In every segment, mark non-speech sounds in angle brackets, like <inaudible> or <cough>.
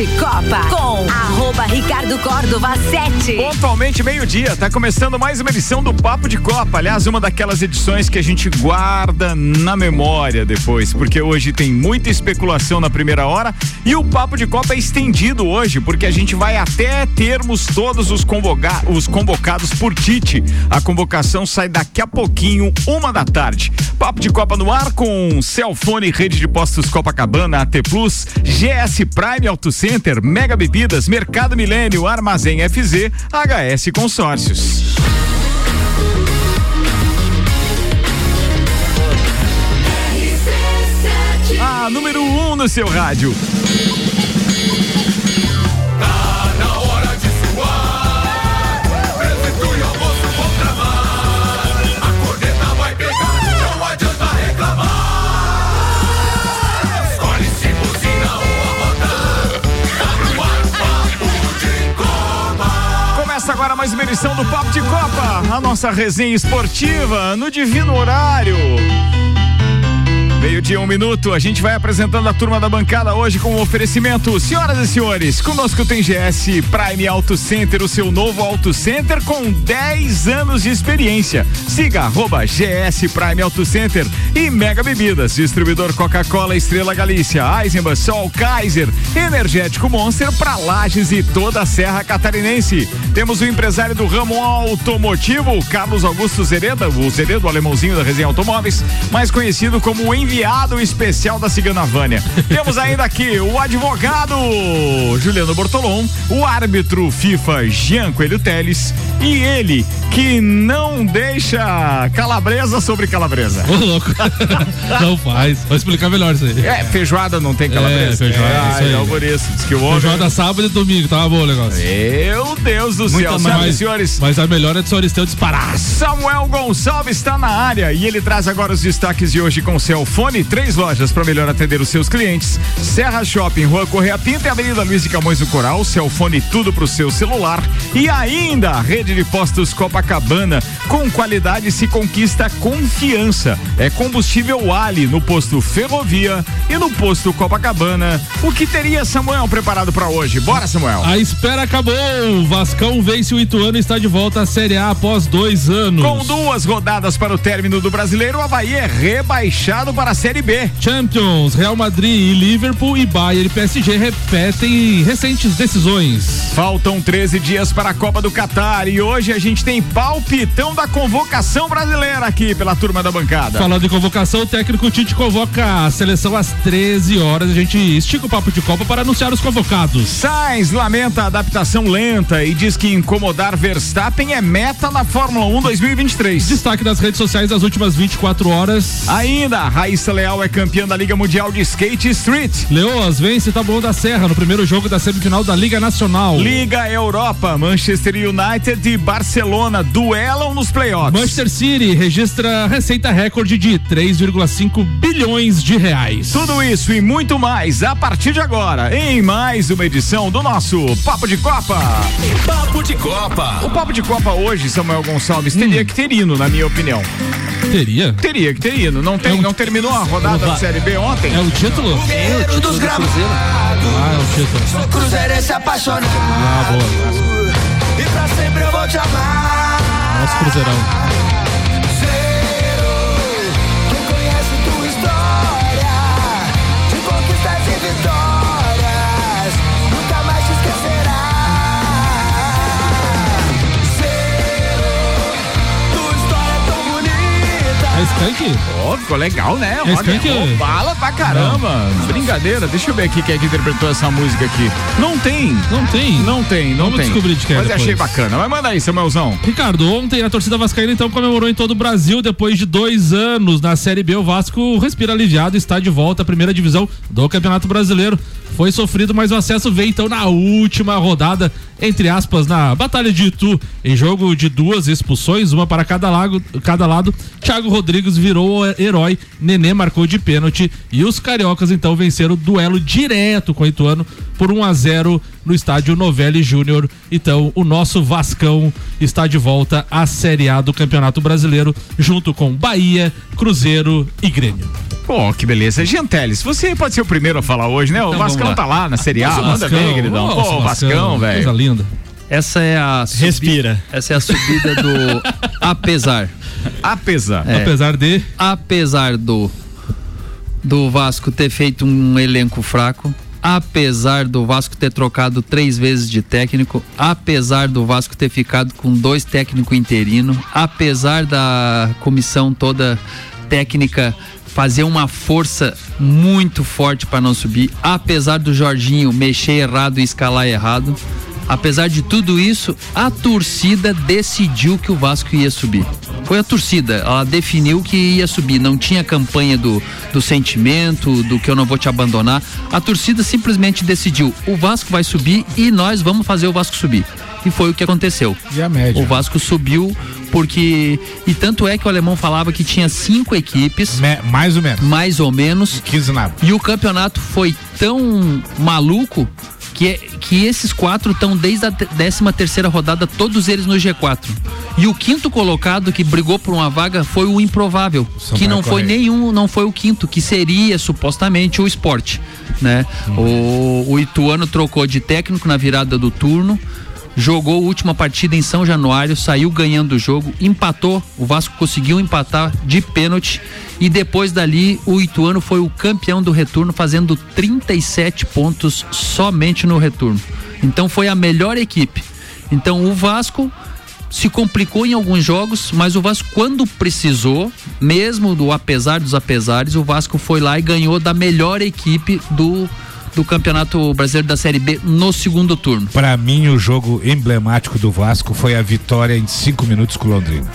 de Copa com Ricardo Córdova 7. Pontualmente meio-dia, tá começando mais uma edição do Papo de Copa. Aliás, uma daquelas edições que a gente guarda na memória depois, porque hoje tem muita especulação na primeira hora e o Papo de Copa é estendido hoje, porque a gente vai até termos todos os, convoca os convocados por Tite. A convocação sai daqui a pouquinho, uma da tarde. Papo de Copa no ar com Celfone, Rede de Postos Copacabana, AT Plus, GS Prime Auto Center, Mega Bebidas, Mercado Milênio, Armazém FZ, HS Consórcios. A número 1 um no seu rádio. Agora mais uma edição do Papo de Copa, a nossa resenha esportiva no divino horário. Meio-dia, um minuto, a gente vai apresentando a turma da bancada hoje com um oferecimento. Senhoras e senhores, conosco tem GS Prime Auto Center, o seu novo Auto Center com 10 anos de experiência. Siga arroba GS Prime Auto Center e Mega Bebidas, distribuidor Coca-Cola Estrela Galícia, Eisenbahn, Sol Kaiser, Energético Monster para Lages e toda a Serra Catarinense. Temos o empresário do ramo automotivo, Carlos Augusto Zereda, o Zeredo, o alemãozinho da resenha Automóveis, mais conhecido como o enviado especial da Cigana Vânia. <laughs> Temos ainda aqui o advogado Juliano Bortolom, o árbitro FIFA Jean Coelho Teles e ele que não deixa calabresa sobre calabresa. Ô, louco. <laughs> não faz. Vou explicar melhor isso aí. É, feijoada não tem calabresa. É, feijoada, é, isso aí. então por isso. Diz que o homem... Feijoada sábado e domingo, tava bom o negócio. Meu Deus do Muita céu, mais- senhoras e senhores. Mas a melhor é de Soristeu disparar. Samuel Gonçalves está na área e ele traz agora os destaques de hoje com o Celfone, três lojas para melhor atender os seus clientes. Serra Shopping, Rua Correia Pinta e Avenida Luiz de Camões do Coral, Celfone tudo pro seu celular. E ainda a rede de postos Copacabana, com qualidade se conquista confiança. É combustível Ali no posto Ferrovia e no posto Copacabana. O que teria Samuel preparado para hoje? Bora, Samuel. A espera acabou. O Vascão vence o Ituano e está de volta à Série A após dois anos. Com duas rodadas para o término do brasileiro, o Havaí é rebaixado para a Série B. Champions, Real Madrid e Liverpool e Bayern e PSG repetem recentes decisões. Faltam 13 dias para a Copa do Catar e hoje a gente tem palpitão da convocação brasileira aqui pela turma da bancada. Falando em convocação, o técnico Tite convoca a seleção às 13 horas. A gente estica o papo de Copa para anunciar os convocados. Sainz lamenta a adaptação lenta e diz que incomodar Verstappen é meta na Fórmula 1 2023. Destaque das redes sociais das últimas 24 horas. Ainda, Raíssa Leal é campeã da Liga Mundial de Skate Street. Leoas vence Taboão da Serra no primeiro jogo da semifinal da Liga Nacional. Liga Europa, Manchester United e Barcelona duelam nos playoffs. Manchester City registra receita recorde de 3,5 bilhões de reais. Tudo isso e muito mais a partir de agora, em mais uma edição do nosso Papo de Copa. Papo de Copa. O Papo de Copa hoje, Samuel Gonçalves, Hum. teria que ter hino, na minha opinião. Teria? Teria que ter hino. Não, tem, não terminou a rodada da Série B ontem? É o título? Cheiro dos gramados. Ah, é o título. Cruzeirense apaixonado. Ah, boa. E pra sempre eu vou te amar. Nosso Cruzeirão. É Skank? Ó, ficou legal, né? É Skank? ó, bala pra caramba. Brincadeira. Deixa eu ver aqui quem é que interpretou essa música aqui. Não tem. Não tem? Não tem, não Vamos tem. descobrir de quem é Mas depois. achei bacana. Mas manda aí, Samuelzão. Ricardo, ontem a torcida vascaína então comemorou em todo o Brasil depois de dois anos na Série B. O Vasco respira aliviado e está de volta à primeira divisão do Campeonato Brasileiro. Foi sofrido, mas o acesso veio então na última rodada, entre aspas, na Batalha de Itu, em jogo de duas expulsões, uma para cada, lago, cada lado. Thiago Rodrigues virou o herói, Nenê marcou de pênalti e os cariocas então venceram o duelo direto com o Ituano por 1 a 0 no estádio Novelli Júnior. Então, o nosso Vascão está de volta à Série A do Campeonato Brasileiro, junto com Bahia, Cruzeiro e Grêmio. Pô, que beleza. Genteles, você pode ser o primeiro a falar hoje, né? O Então, Vascão lá. tá lá na Série A, Nossa, manda bem, Vascão, queridão. nossa, Pô, Vascão, Coisa velho. linda. Essa é a subi- Respira. Essa é a subida do apesar. Apesar. É. Apesar de. apesar do do Vasco ter feito um elenco fraco, apesar do Vasco ter trocado três vezes de técnico, apesar do Vasco ter ficado com dois técnicos interinos, apesar da comissão toda técnica fazer uma força muito forte para não subir, apesar do Jorginho mexer errado e escalar errado. Apesar de tudo isso, a torcida decidiu que o Vasco ia subir. Foi a torcida, ela definiu que ia subir. Não tinha campanha do, do sentimento, do que eu não vou te abandonar. A torcida simplesmente decidiu: o Vasco vai subir e nós vamos fazer o Vasco subir. E foi o que aconteceu. E a média? O Vasco subiu porque. E tanto é que o alemão falava que tinha cinco equipes, Me- mais ou menos. mais ou menos, 15 nada. e o campeonato foi tão maluco que, que esses quatro estão desde a 13 terceira rodada, todos eles no G4. E o quinto colocado que brigou por uma vaga foi o improvável, que não foi nenhum, não foi o quinto, que seria supostamente o esporte, né? O, o Ituano trocou de técnico na virada do turno. Jogou a última partida em São Januário, saiu ganhando o jogo, empatou. O Vasco conseguiu empatar de pênalti. E depois dali, o Ituano foi o campeão do retorno, fazendo 37 pontos somente no retorno. Então foi a melhor equipe. Então o Vasco se complicou em alguns jogos, mas o Vasco, quando precisou, mesmo do apesar dos apesares, o Vasco foi lá e ganhou da melhor equipe do, do Campeonato Brasileiro da Série B no segundo turno. Pra mim, o jogo emblemático do Vasco foi a vitória em 5 minutos com o Londrina.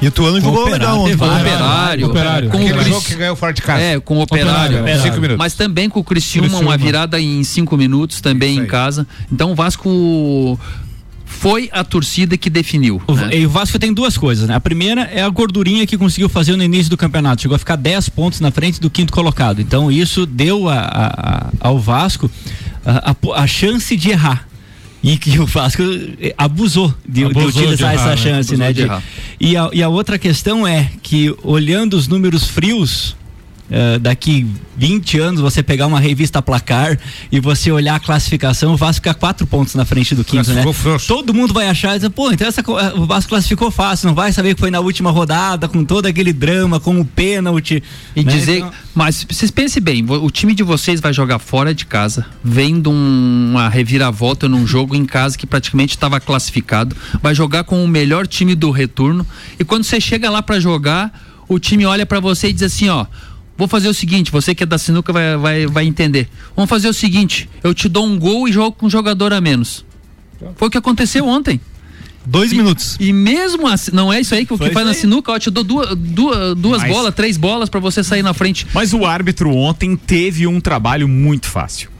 E o Tuano jogou Operário, legal ontem. Com o? Operário, Operário. com o Aquele Cris- jogo que ganhou fora de casa. É, com o Operário. Operário, Operário. Cinco minutos. Mas também com o Criciúma, Criciúma. uma virada em cinco minutos também em casa. Então o Vasco foi a torcida que definiu. O, né? e o Vasco tem duas coisas, né? A primeira é a gordurinha que conseguiu fazer no início do campeonato. Chegou a ficar 10 pontos na frente do quinto colocado. Então isso deu a- a- a- ao Vasco a, a- a chance de errar. E que o Vasco eh, abusou de, de Abusou de utilizar errar, essa né? chance, né? de De- e, a, e a outra questão é que, olhando os números frios, eh, daqui 20 anos você pegar uma revista placar e você olhar a classificação, o Vasco fica quatro pontos na frente do quinto, né? Frouxo. Todo mundo vai achar, e dizer, pô, então essa, eh, o Vasco classificou fácil, não vai saber que foi na última rodada, com todo aquele drama, com o pênalti. E né? dizer, Então, mas vocês pensem bem, o time de vocês vai jogar fora de casa, vendo um- uma reviravolta num jogo em casa que praticamente estava classificado, vai jogar com o melhor time do retorno e quando você chega lá para jogar, o time olha para você e diz assim, ó, vou fazer o seguinte, você que é da sinuca vai, vai, vai entender. Vamos fazer o seguinte, eu te dou um gol e jogo com um jogador a menos. Foi o que aconteceu ontem. dois minutos. E mesmo assim, não é isso aí que o que faz na sinuca, ó, eu te dou duas, duas, duas Mas- bolas, três bolas para você sair na frente. Mas o árbitro ontem teve um trabalho muito fácil.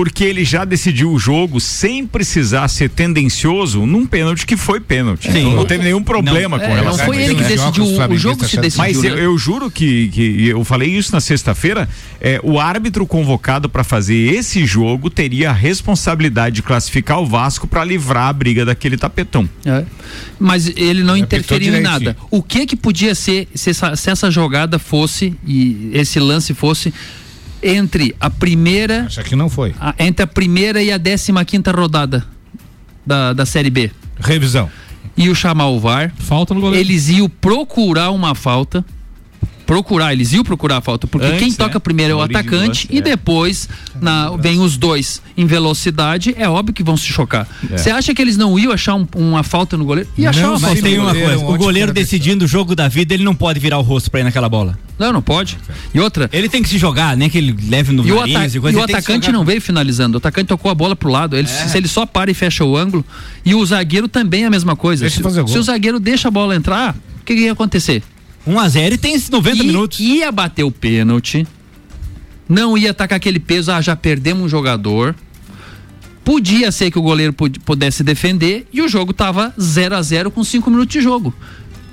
Porque ele já decidiu o jogo sem precisar ser tendencioso num pênalti que foi pênalti. Sim. Então não teve nenhum problema É, com não relação foi a ele que decidiu, Jogos o jogo se decidiu. Mas eu, né? eu juro que, que eu falei isso na sexta-feira. É, o árbitro convocado para fazer esse jogo teria a responsabilidade de classificar o Vasco para livrar a briga daquele tapetão. É. Mas ele não interferiu em nada. O que que podia ser se essa, se essa jogada fosse e esse lance fosse entre a primeira Isso aqui não foi. a- entre a primeira e a 15 quinta rodada da, da série B Revisão. e o chamar o VAR, Falta no goleiro. eles iam procurar uma falta. Procurar, eles iam procurar a falta, porque Antes, quem né? toca primeiro é o atacante e é. depois na, vem os dois em velocidade, é óbvio que vão se chocar. É. Você acha que eles não iam achar um- uma falta no goleiro? Ia achar Não, uma falta tem uma coisa, o goleiro decidindo o jogo da vida, ele não pode virar o rosto pra ir naquela bola. Não, não pode. E outra, Ele tem que se jogar, nem que ele leve no e o, nariz ata- e e coisa. o que se atacante não veio finalizando. O atacante tocou a bola pro lado. Ele, Se ele só para e fecha o ângulo. E o zagueiro também é a mesma coisa. Deixa Se, gol. se o zagueiro deixa a bola entrar, o que, que ia acontecer? 1 a 0 e tem esses 90 I- minutos. Ia bater o pênalti. Não ia atacar aquele peso, ah, já perdemos um jogador. Podia ser que o goleiro pud- pudesse defender e o jogo tava 0 a 0 com 5 minutos de jogo.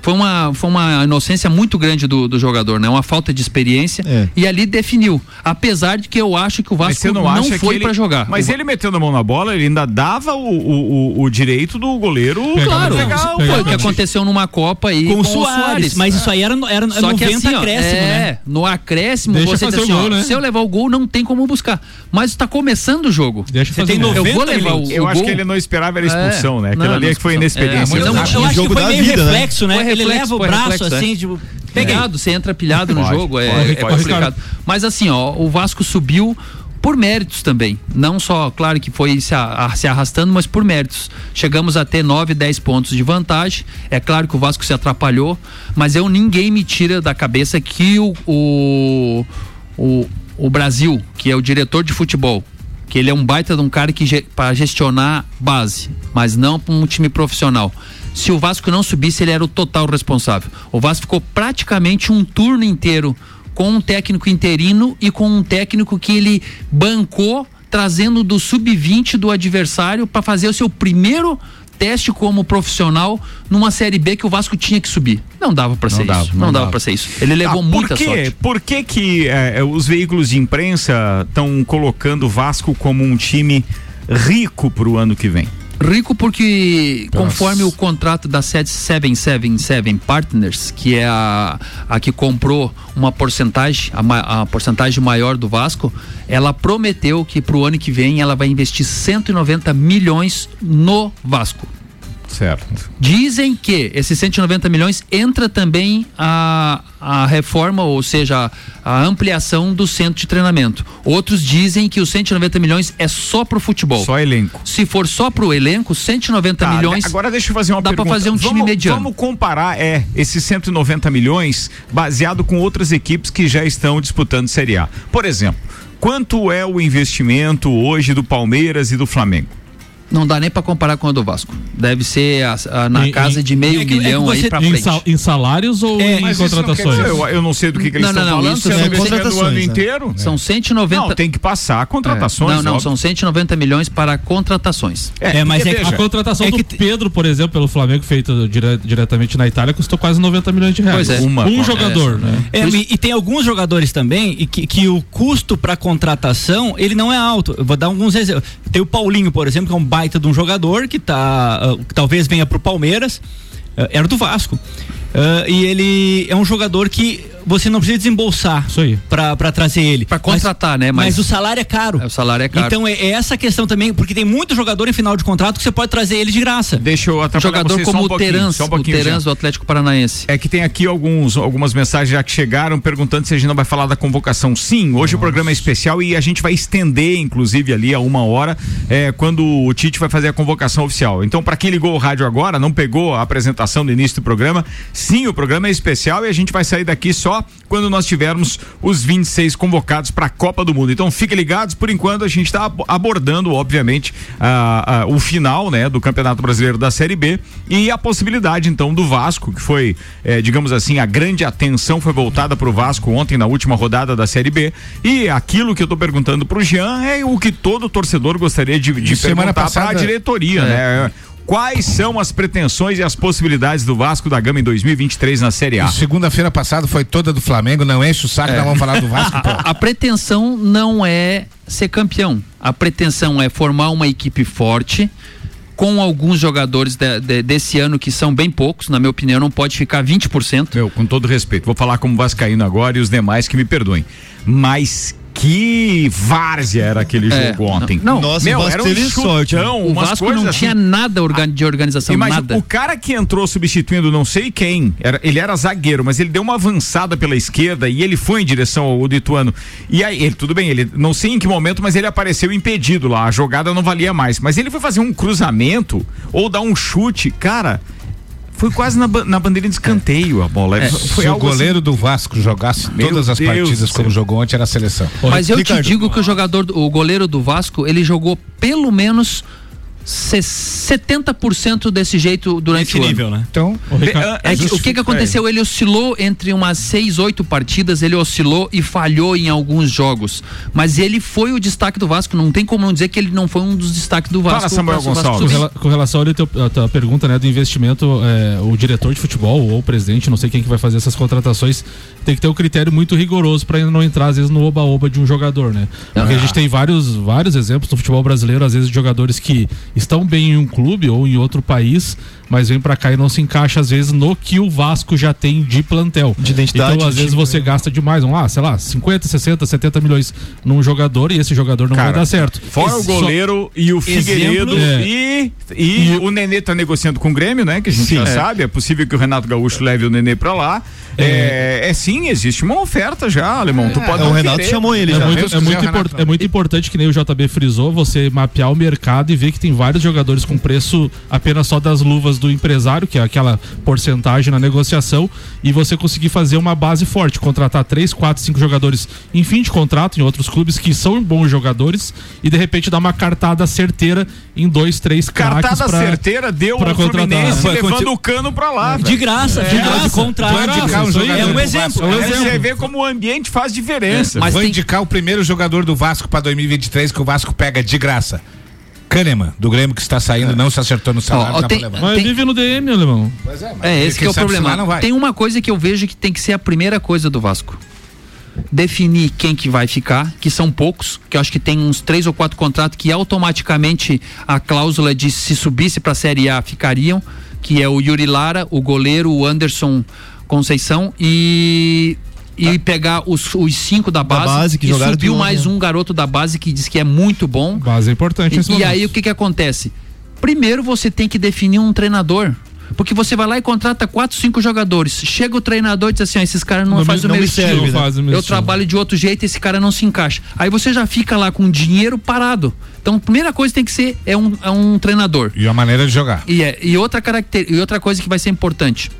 Foi uma, foi uma inocência muito grande do, do jogador, né? Uma falta de experiência. É. E ali definiu. Apesar de que eu acho que o Vasco não, não, foi ele... jogar. Mas O- ele metendo a mão na bola, ele ainda dava o, o, o- o direito do goleiro. Claro, Pegar o foi o que aconteceu numa Copa aí Com o Soares, mas isso aí era, no- era Só 90 que assim, ó, acréscimo, é, né? no acréscimo Deixa você diz assim, o ó, gol, né? se eu levar o gol não tem como buscar. Mas tá começando o jogo. Deixa Você tem um gol. 90 Eu vou levar o. Eu acho gol. que ele não esperava era É. expulsão, né? Não, ali é que foi inexperiência. É, mas Eu, não eu tinha acho que jogo foi da meio vida, né? reflexo, né? Ele reflexo, leva o braço reflexo, é. assim, tipo, peguei. Pilhado, você entra pilhado no Pode, jogo, é, pode, é pode. complicado. Mas assim, ó, o Vasco subiu por méritos também. Não só, claro que foi se, a- se arrastando, mas por méritos. Chegamos a ter 9, 10 pontos de vantagem. É claro que o Vasco se atrapalhou, mas eu ninguém me tira da cabeça que o, o, o, o Brasil, que é o diretor de futebol, que ele é um baita de um cara que para gestionar base, mas não para um time profissional. Se o Vasco não subisse, ele era o total responsável. O Vasco ficou praticamente um turno inteiro com um técnico interino e com um técnico que ele bancou trazendo do sub-20 do adversário para fazer o seu primeiro teste como profissional numa série B que o Vasco tinha que subir. Não dava para ser dava, isso. não Não, dava dava. para ser isso. Ele levou Tá, muita por sorte. Por que que eh, os veículos de imprensa estão colocando o Vasco como um time rico pro ano que vem? Rico porque, conforme o contrato da 777 Partners, que é a, a que comprou uma porcentagem, a, a porcentagem maior do Vasco, ela prometeu que pro ano que vem ela vai investir 190 milhões no Vasco. Certo. Dizem que esses 190 milhões entra também a, a reforma, ou seja, a, a ampliação do centro de treinamento. Outros dizem que os 190 milhões é só pro futebol. Só elenco. Se for só pro elenco, 190 Tá, milhões. Agora deixa eu fazer uma dá pergunta. fazer um time vamos, mediano. Vamos comparar, é, esses 190 milhões baseado com outras equipes que já estão disputando Série A. Por exemplo, quanto é o investimento hoje do Palmeiras e do Flamengo? Não dá nem pra comparar com a do Vasco. Deve ser a- a- na Em- casa de meio é que- é milhão você- aí Em, frente. sal- em salários ou É, em Mas contratações? dizer, eu, eu não sei do que, que eles Não, estão não, não, falando, isso se é do ano né? inteiro. São 190. Não, tem que passar contratações. não, não, óbvio. são 190 milhões para contratações. É, mas é que veja, A contratação É do Pedro, por exemplo, pelo Flamengo, feito dire- diretamente na Itália, custou quase 90 milhões de reais. Pois é. Uma- um é, jogador, né? É, e, e tem alguns jogadores também e que, que o custo para contratação ele não é alto. Eu vou dar alguns exemplos. Tem o Paulinho, por exemplo, que é um baita de um jogador que tá ah, que talvez venha pro Palmeiras, ah, era do Vasco. Ah, e ele é um jogador que você não precisa desembolsar para trazer ele. Pra contratar, né? Mas, Mas- o salário é caro. É, o salário é caro. Então é, é essa questão também, porque tem muito jogador em final de contrato que você pode trazer ele de graça. Deixa eu atrapalhar Jogador vocês como um o Terans, um o Terans do Atlético Paranaense. É que tem aqui alguns, algumas mensagens já que chegaram perguntando se a gente não vai falar da convocação. Sim, hoje o programa é especial e a gente vai estender, inclusive, ali a uma hora, é, quando o Tite vai fazer a convocação oficial. Então, para quem ligou o rádio agora, não pegou a apresentação do início do programa, sim, o programa é especial e a gente vai sair daqui só quando nós tivermos os 26 convocados para a Copa do Mundo. Então, fiquem ligados, por enquanto a gente está abordando, obviamente, a- a- o final, né, do Campeonato Brasileiro da Série B e a possibilidade, então, do Vasco, que foi, eh, digamos assim, a grande atenção foi voltada para o Vasco ontem na última rodada da Série B. E aquilo que eu estou perguntando para o Jean é o que todo torcedor gostaria de, de perguntar para a diretoria, né? Quais são as pretensões e as possibilidades do Vasco da Gama em 2023 na Série A? Segunda-feira passada foi toda do Flamengo, não enche o saco, nós vamos falar do <laughs> Vasco. pô. A pretensão não é ser campeão. A pretensão é formar uma equipe forte com alguns jogadores de- de- desse ano que são bem poucos, na minha opinião, não pode ficar 20%. Meu, com todo respeito, vou falar como vascaíno agora e os demais que me perdoem. Mas que várzea era aquele É, jogo ontem. não, Nossa, Meu, o Vasco era um teve sorte. O Vasco coisas não assim. tinha nada orga- de organização, Imagina, nada. o cara que entrou substituindo não sei quem, era, ele era zagueiro, mas ele deu uma avançada pela esquerda e ele foi em direção ao Lituano. E aí, ele, tudo bem, ele não sei em que momento, mas ele apareceu impedido lá, a jogada não valia mais. Mas ele foi fazer um cruzamento ou dar um chute, cara. Foi quase na, na bandeirinha de escanteio a bola. É, foi Se o assim- goleiro do Vasco jogasse Meu todas as Deus partidas como jogou ontem, era a seleção. Mas eu Ricardo. te digo que o jogador, do- o goleiro do Vasco, ele jogou pelo menos 70% desse jeito durante Nesse o ano. nível, né? Então, Ricardo, É que, o que, que aconteceu? Ele oscilou entre umas seis, oito partidas, ele oscilou e falhou em alguns jogos. Mas ele foi o destaque do Vasco. Não tem como não dizer que ele não foi um dos destaques do Vasco. Fala, Samuel o Vasco Gonçalves. Com, relação a tua pergunta né, do investimento, é, o diretor de futebol ou o presidente, não sei quem que vai fazer essas contratações, tem que ter um critério muito rigoroso para não entrar, às vezes, no oba-oba de um jogador, né? Porque a gente tem vários, vários exemplos no futebol brasileiro, às vezes, de jogadores que estão bem em um clube ou em outro país, mas vem para cá e não se encaixa, às vezes, no que o Vasco já tem de plantel. De identidade Então, às vezes, você né? gasta demais, vamos lá, sei lá, 50, 60, 70 milhões num jogador e esse jogador não Cara, vai dar certo. Fora o Só- goleiro e o Figueiredo é. e, e, o Nenê tá negociando com o Grêmio, né? Que a gente já sabe. É possível que o Renato Gaúcho leve o Nenê pra lá. É, é sim, existe uma oferta já, alemão. Tu pode o não Renato querer. chamou ele É já. muito, é, muito Renato, import- é muito importante, que nem o JB frisou, você mapear o mercado e ver que tem vários jogadores com preço apenas só das luvas do empresário, que é aquela porcentagem na negociação, e você conseguir fazer uma base forte, contratar três, quatro, cinco jogadores em fim de contrato em outros clubes que são bons jogadores e de repente dar uma cartada certeira em dois, três craques Cartada pra- certeira deu pra ao contratar. Fluminense levando o cano pra lá. De graça, de graça, graça. contrato. Um jogador é um exemplo. Vasco. É um exemplo. você vê como o ambiente faz diferença. Mas vou tem- indicar o primeiro jogador do Vasco para 2023 que o Vasco pega de graça. Kahneman, do Grêmio que está saindo, não se acertou no salário, Ó, ó, dá tem-. Mas Tem- vive no DM, alemão. Pois é, mas É, esse que é o problema. somar não vai. Tem uma coisa que eu vejo que tem que ser a primeira coisa do Vasco. Definir quem que vai ficar, que são poucos, que eu acho que tem uns três ou quatro contratos que automaticamente a cláusula de se subisse para a Série A ficariam, que é o Yuri Lara, o goleiro, o Anderson Conceição e e pegar os, os cinco da base, base, que e subiu mais ontem, um garoto da base que diz que é muito bom. Base é importante E, e aí o que que acontece? Primeiro você tem que definir um treinador. Porque você vai lá e contrata quatro, cinco jogadores. Chega o treinador e diz assim: ó, esses caras não, Não fazem o meu me estilo. serve, né? O meu Eu estilo. trabalho de outro jeito, esse cara não se encaixa. Aí você já fica lá com dinheiro parado. Então, a primeira coisa tem que ser é um, é um treinador. E a maneira de jogar. E, é, e, outra caracter, e outra coisa que vai ser importante.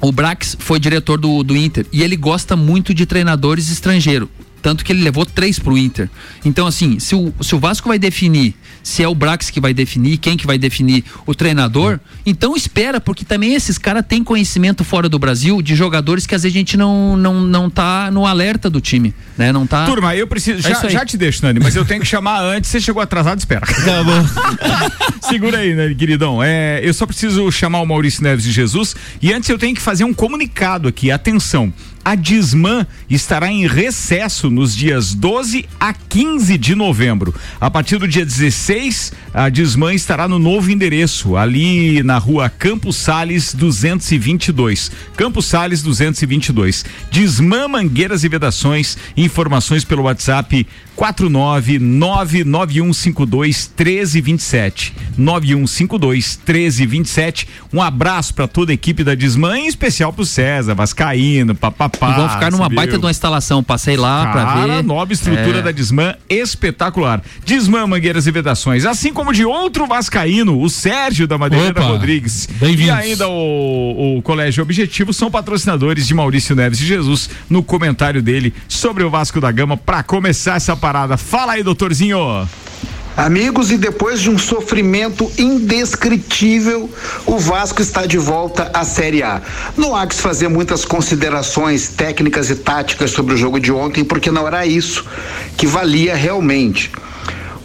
O Brax foi diretor do, do Inter e ele gosta muito de treinadores estrangeiros. Tanto que ele levou três pro Inter. Então, assim, se o, se o Vasco vai definir se é o Brax que vai definir, quem que vai definir o treinador, então espera, porque também esses caras têm conhecimento fora do Brasil de jogadores que às vezes a gente não, não, não tá no alerta do time, né? Não tá. Turma, eu preciso. É Já, aí. já te deixo, Nani, mas eu tenho que chamar antes. Você chegou atrasado, espera. <laughs> Tá bom. <laughs> Segura aí, né, queridão? É, eu só preciso chamar o Maurício Neves de Jesus e antes eu tenho que fazer um comunicado aqui. Atenção. A Disman estará em recesso nos dias 12 a 15 de novembro. A partir do dia 16, a Disman estará no novo endereço, ali na rua Campos Sales 222. Campos Sales 222. Disman Mangueiras e Vedações. Informações pelo WhatsApp 4999152 1327. 9152 1327. Um abraço para toda a equipe da Disman, em especial pro César, Vascaíno, papapá. E vão ficar numa baita viu? de uma instalação. Passei lá pra Cara, ver. nova estrutura É. da Disman, espetacular. Disman Mangueiras e Vedações, assim como de outro vascaíno, o Sérgio da Madeireira Opa, Rodrigues. E ainda o, o Colégio Objetivo são patrocinadores de Maurício Neves de Jesus no comentário dele sobre o Vasco da Gama para começar essa parada. Fala aí, doutorzinho. Amigos, e depois de um sofrimento indescritível, o Vasco está de volta à Série A. Não há que se fazer muitas considerações técnicas e táticas sobre o jogo de ontem, porque não era isso que valia realmente.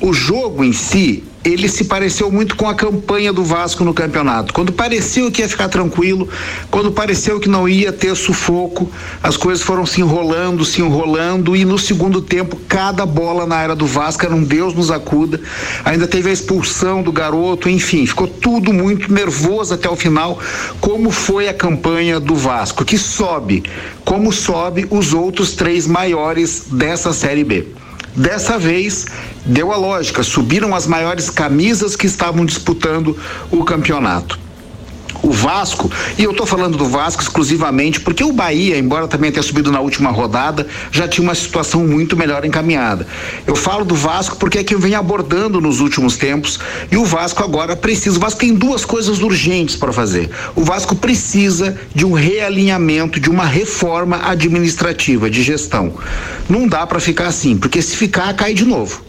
O jogo em si, ele se pareceu muito com a campanha do Vasco no campeonato. Quando pareceu que ia ficar tranquilo, quando pareceu que não ia ter sufoco, as coisas foram se enrolando, se enrolando e no segundo tempo cada bola na área do Vasco era um Deus nos acuda. Ainda teve a expulsão do garoto, enfim, ficou tudo muito nervoso até o final, como foi a campanha do Vasco, que sobe, como sobe os outros três maiores dessa Série B. Dessa vez, deu a lógica, subiram as maiores camisas que estavam disputando o campeonato. O Vasco, e eu estou falando do Vasco exclusivamente porque o Bahia, embora também tenha subido na última rodada, já tinha uma situação muito melhor encaminhada. Eu falo do Vasco porque é quem vem abordando nos últimos tempos e o Vasco agora precisa. O Vasco tem duas coisas urgentes para fazer. O Vasco precisa de um realinhamento, de uma reforma administrativa, de gestão. Não dá para ficar assim, porque se ficar, cai de novo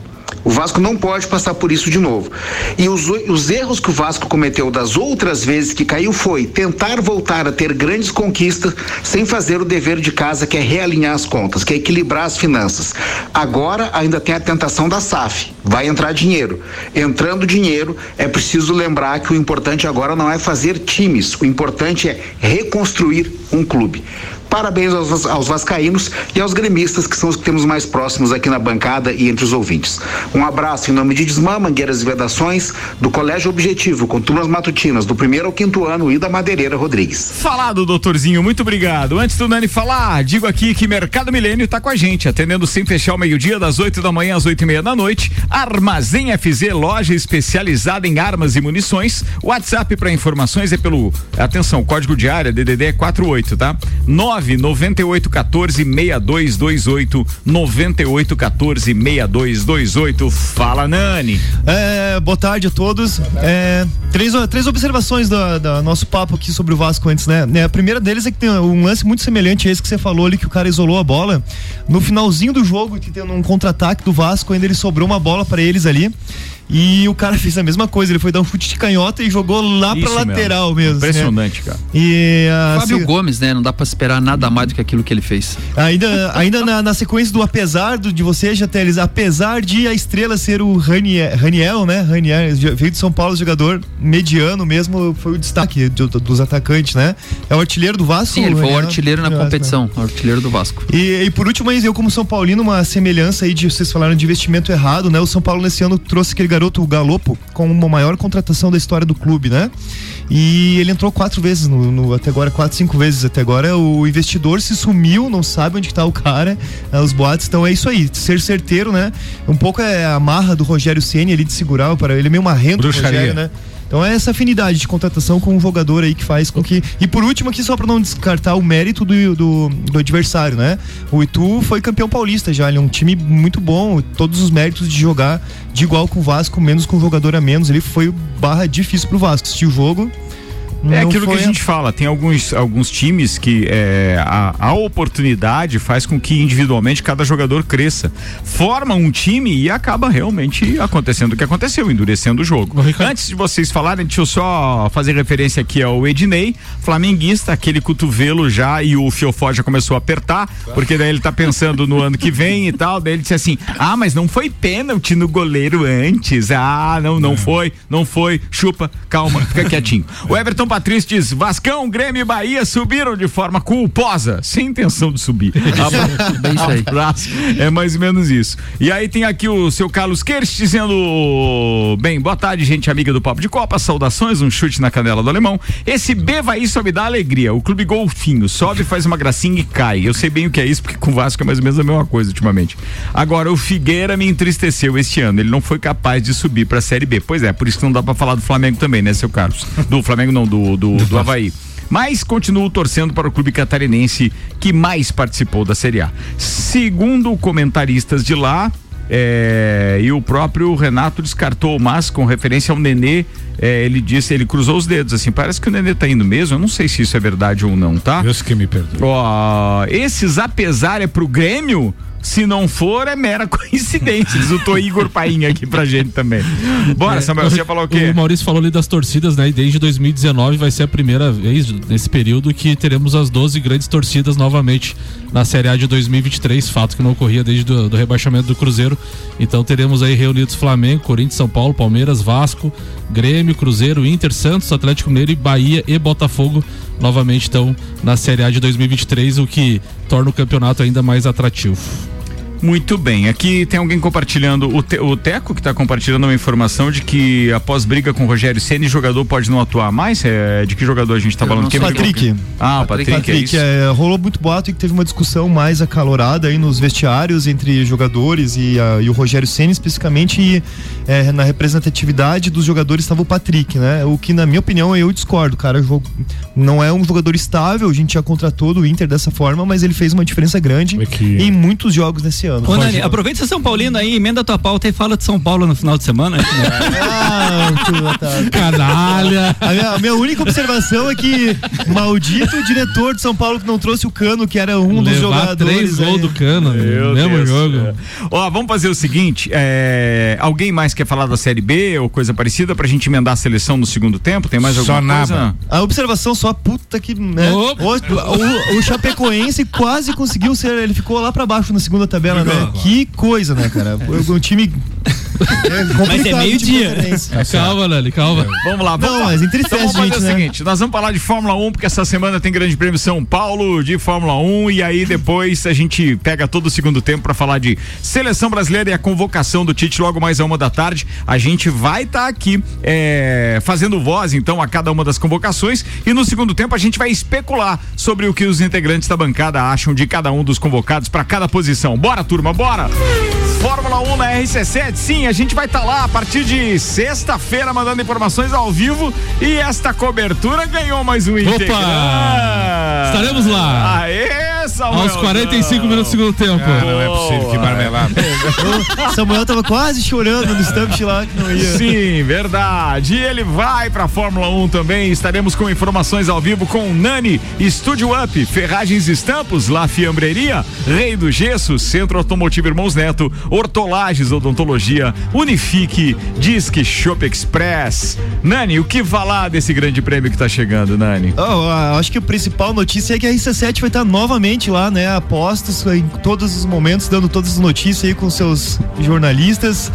O Vasco não pode passar por isso de novo. E os, os erros que o Vasco cometeu das outras vezes que caiu foi tentar voltar a ter grandes conquistas sem fazer o dever de casa, que é realinhar as contas, que é equilibrar as finanças. Agora ainda tem a tentação da SAF. Vai entrar dinheiro. Entrando dinheiro, é preciso lembrar que o importante agora não é fazer times, o importante é reconstruir um clube. Parabéns aos, aos, vascaínos e aos gremistas, que são os que temos mais próximos aqui na bancada e entre os ouvintes. Um abraço em nome de Desmã, Mangueiras e Vedações, do Colégio Objetivo, com turmas matutinas, do primeiro ao quinto ano e da Madeireira Rodrigues. Falado, doutorzinho, muito obrigado. Antes do Nani falar, digo aqui que Mercado Milênio está com a gente, atendendo sem fechar o meio-dia, das 8 da manhã às oito e meia da noite. Armazém FZ, loja especializada em armas e munições. WhatsApp para informações é pelo, atenção, código de área, DDD é 48, tá? 9 9814 6228 9814 6228. Fala, Nani. É, boa tarde a todos. É, três, três observações do, do, nosso papo aqui sobre o Vasco antes, né? É, a primeira deles é que tem um lance muito semelhante a esse que você falou ali, que o cara isolou a bola. No finalzinho do jogo, que tem um contra-ataque do Vasco, ainda ele sobrou uma bola para eles ali. E o cara fez a mesma coisa, ele foi dar um chute de canhota e jogou lá Isso pra lateral mesmo. mesmo Impressionante, né? cara. E, uh, Fábio se... Gomes, né? Não dá pra esperar nada mais do que aquilo que ele fez. Ainda, ainda na, na sequência do apesar do, de você ter apesar de a estrela ser o Raniel, Raniel né? Raniel, veio de São Paulo, jogador mediano mesmo, foi o destaque do, do, dos atacantes, né? É o artilheiro do Vasco. Sim, ele foi o artilheiro na competição, o artilheiro do Vasco. E, e por último, eu como São Paulino, uma semelhança aí de vocês falaram de investimento errado, né? O São Paulo nesse ano trouxe aquele garoto Galopo como a maior contratação da história do clube, né? E ele entrou quatro vezes no, no, até agora, quatro, cinco vezes até agora. O investidor se sumiu, não sabe onde está o cara. Né? Os boatos, então é isso aí, ser certeiro, né? Um pouco é a marra do Rogério Ceni ali de segurar para ele é meio marrento, Bruxaria. Rogério, né? Então é essa afinidade de contratação com um jogador aí que faz com que. E por último, aqui, só para não descartar o mérito do, do, do, adversário, né? O Itu foi campeão paulista já, ele é um time muito bom, todos os méritos de jogar de igual com o Vasco, menos com o jogador a menos. Ele foi barra difícil pro Vasco. Assistir o jogo, é aquilo que a gente fala, tem alguns, alguns times que é, a, a, oportunidade faz com que individualmente cada jogador cresça. Forma um time e acaba realmente acontecendo o que aconteceu, endurecendo o jogo. Antes de vocês falarem, deixa eu só fazer referência aqui ao Ednei, flamenguista, aquele cotovelo já e o Fiofó já começou a apertar, porque daí ele tá pensando no ano que vem e tal, daí ele disse assim, ah, mas não foi pênalti no goleiro antes, ah, não, não foi, não foi, chupa, calma, fica quietinho. O Everton Patrício diz: Vascão, Grêmio e Bahia subiram de forma culposa, sem intenção de subir. <laughs> Abraço. É mais ou menos isso. E aí tem aqui o seu Carlos Kerst dizendo: Bem, boa tarde, gente amiga do Papo de Copa. Saudações, um chute na canela do alemão. Esse B vai só me dá alegria. O clube golfinho sobe, faz uma gracinha e cai. Eu sei bem o que é isso, porque com o Vasco é mais ou menos a mesma coisa ultimamente. Agora, o Figueira me entristeceu este ano. Ele não foi capaz de subir pra Série B. Pois é, por isso que não dá pra falar do Flamengo também, né, seu Carlos? Do Flamengo não, do do, do, Havaí. Mas continuo torcendo para o clube catarinense que mais participou da Série A. Segundo comentaristas de lá, é, e o próprio Renato descartou, mas com referência ao Nenê, é, ele disse, ele cruzou os dedos assim, parece que o Nenê tá indo mesmo, eu não sei se isso é verdade ou não, tá? Deus que me perdoe. Ó, esses apesar é pro Grêmio, se não for, é mera <laughs> coincidência. Diz o Tô Igor Painha aqui pra gente também. Bora, Samuel, você ia falar o quê? O Maurício falou ali das torcidas, né? E desde 2019 vai ser a primeira vez nesse período que teremos as 12 grandes torcidas novamente na Série A de 2023. Fato que não ocorria desde do, do rebaixamento do Cruzeiro. Então teremos aí reunidos Flamengo, Corinthians, São Paulo, Palmeiras, Vasco, Grêmio, Cruzeiro, Inter, Santos, Atlético Mineiro e Bahia e Botafogo novamente estão na Série A de 2023, o que torna o campeonato ainda mais atrativo. Muito bem. Aqui tem alguém compartilhando, o, te, o Teco que está compartilhando uma informação de que após briga com o Rogério Ceni, jogador pode não atuar mais. É, de que jogador a gente está falando? Quem Patrick. Ah, o Patrick. Patrick, é é, rolou muito boato e que teve uma discussão mais acalorada aí nos vestiários entre jogadores e, a, e o Rogério Ceni especificamente e é, na representatividade dos jogadores estava o Patrick, né? O que na minha opinião eu discordo, cara. Não é um jogador estável, a gente já contratou do Inter dessa forma, mas ele fez uma diferença grande em muitos jogos nesse esse ano. Ô, Nani, aproveita ser São Paulino aí, emenda tua pauta e fala de São Paulo no final de semana. <laughs> Ah, tá. Canalha. A minha, a minha única observação é que maldito diretor de São Paulo que não trouxe o Cano, que era um dos Levar jogadores. três gols do cano, Meu mesmo Deus. jogo. Ó, vamos fazer o seguinte: é, alguém mais quer falar da Série B ou coisa parecida pra gente emendar a seleção no segundo tempo? Tem mais Só alguma nada. coisa? A observação só, puta que. Né? O, o, o Chapecoense quase conseguiu ser. Ele ficou lá pra baixo na segunda tabela, né? Que coisa, né, cara? <laughs> O time. É complicado Mas é meio-dia. conferência. Calma, Nani, calma. Vamos lá, vamos Não, lá. mas entristece, então vamos fazer gente, o né? seguinte: nós vamos falar de Fórmula 1, porque essa semana tem Grande Prêmio São Paulo de Fórmula 1, e aí depois a gente pega todo o segundo tempo pra falar de seleção brasileira e a convocação do Tite logo mais a uma da tarde. A gente vai estar aqui é, fazendo voz, então, a cada uma das convocações, e no segundo tempo a gente vai especular sobre o que os integrantes da bancada acham de cada um dos convocados pra cada posição. Bora, turma, bora! Fórmula 1 na RC7, sim, a gente vai estar lá a partir de sexta-feira mandando informações ao vivo e esta cobertura ganhou mais um integrante. Estaremos lá. Aê, Samuel! Aos 45 minutos do segundo tempo. Ah, não é possível, que marmelada. <laughs> Samuel tava quase chorando no stamp lá que não ia. Sim, verdade. E ele vai pra Fórmula 1 também. Estaremos com informações ao vivo com Nani, Estúdio Up, Ferragens e Estampos, La Fiambreria, Rei do Gesso, Centro Automotivo Irmãos Neto, Hortolagens Odontologia, Unifique, Disque Shop Express. Nani, o que falar desse grande prêmio que tá chegando, Nani? Oh, ah, acho que a principal notícia é que a RC7 vai estar novamente lá, né? Apostos em todos os momentos, dando todas as notícias aí com seus jornalistas.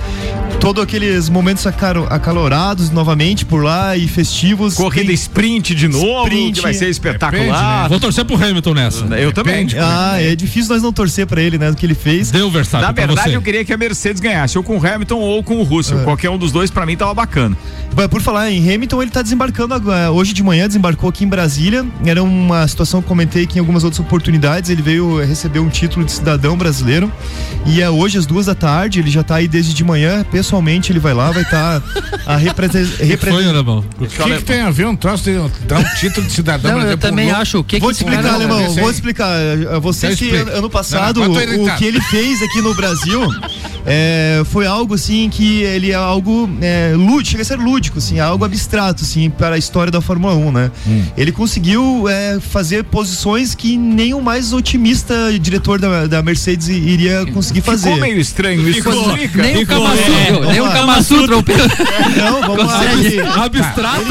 Todos aqueles momentos acalorados novamente por lá e festivos. Corrida Tem- sprint de novo, Sprint. que vai ser espetacular. Vou torcer pro Hamilton nessa. Eu também. Ah, é difícil nós não torcer pra ele, né? Do que ele fez. Deu o Verstappen Na verdade, você. eu queria que a Mercedes ganhasse, ou com o Hamilton ou com o Russell. Qualquer um dos dois, pra mim, tava bacana. Mas Por falar em Hamilton, ele tá desembarcando agora. Hoje de manhã desembarcou aqui em Brasília. Era uma situação que comentei que em algumas outras oportunidades ele veio receber um título de cidadão brasileiro. E é hoje às duas da tarde, ele já tá aí desde de manhã. Pessoalmente ele vai lá, vai estar a <laughs> representar. O que, que tem a ver um troço de dar um título de cidadão Não, eu pro também Globo? acho. O que Vou que te explicar, alemão. Vou explicar. Você que ano, passado Não, tô o irritado. que ele fez aqui no Brasil é, foi algo assim que ele é algo é, lúdico, chega a ser lúdico, assim, algo abstrato assim para a história da Fórmula 1, né? Hum. Ele conseguiu é, fazer posições que nem o mais otimista diretor da, da Mercedes iria conseguir fazer. Ficou meio estranho isso. explica. Nem o Ficou- É, nem o. Kama Sutra, Pedro. Não, vamos lá. Abstrato,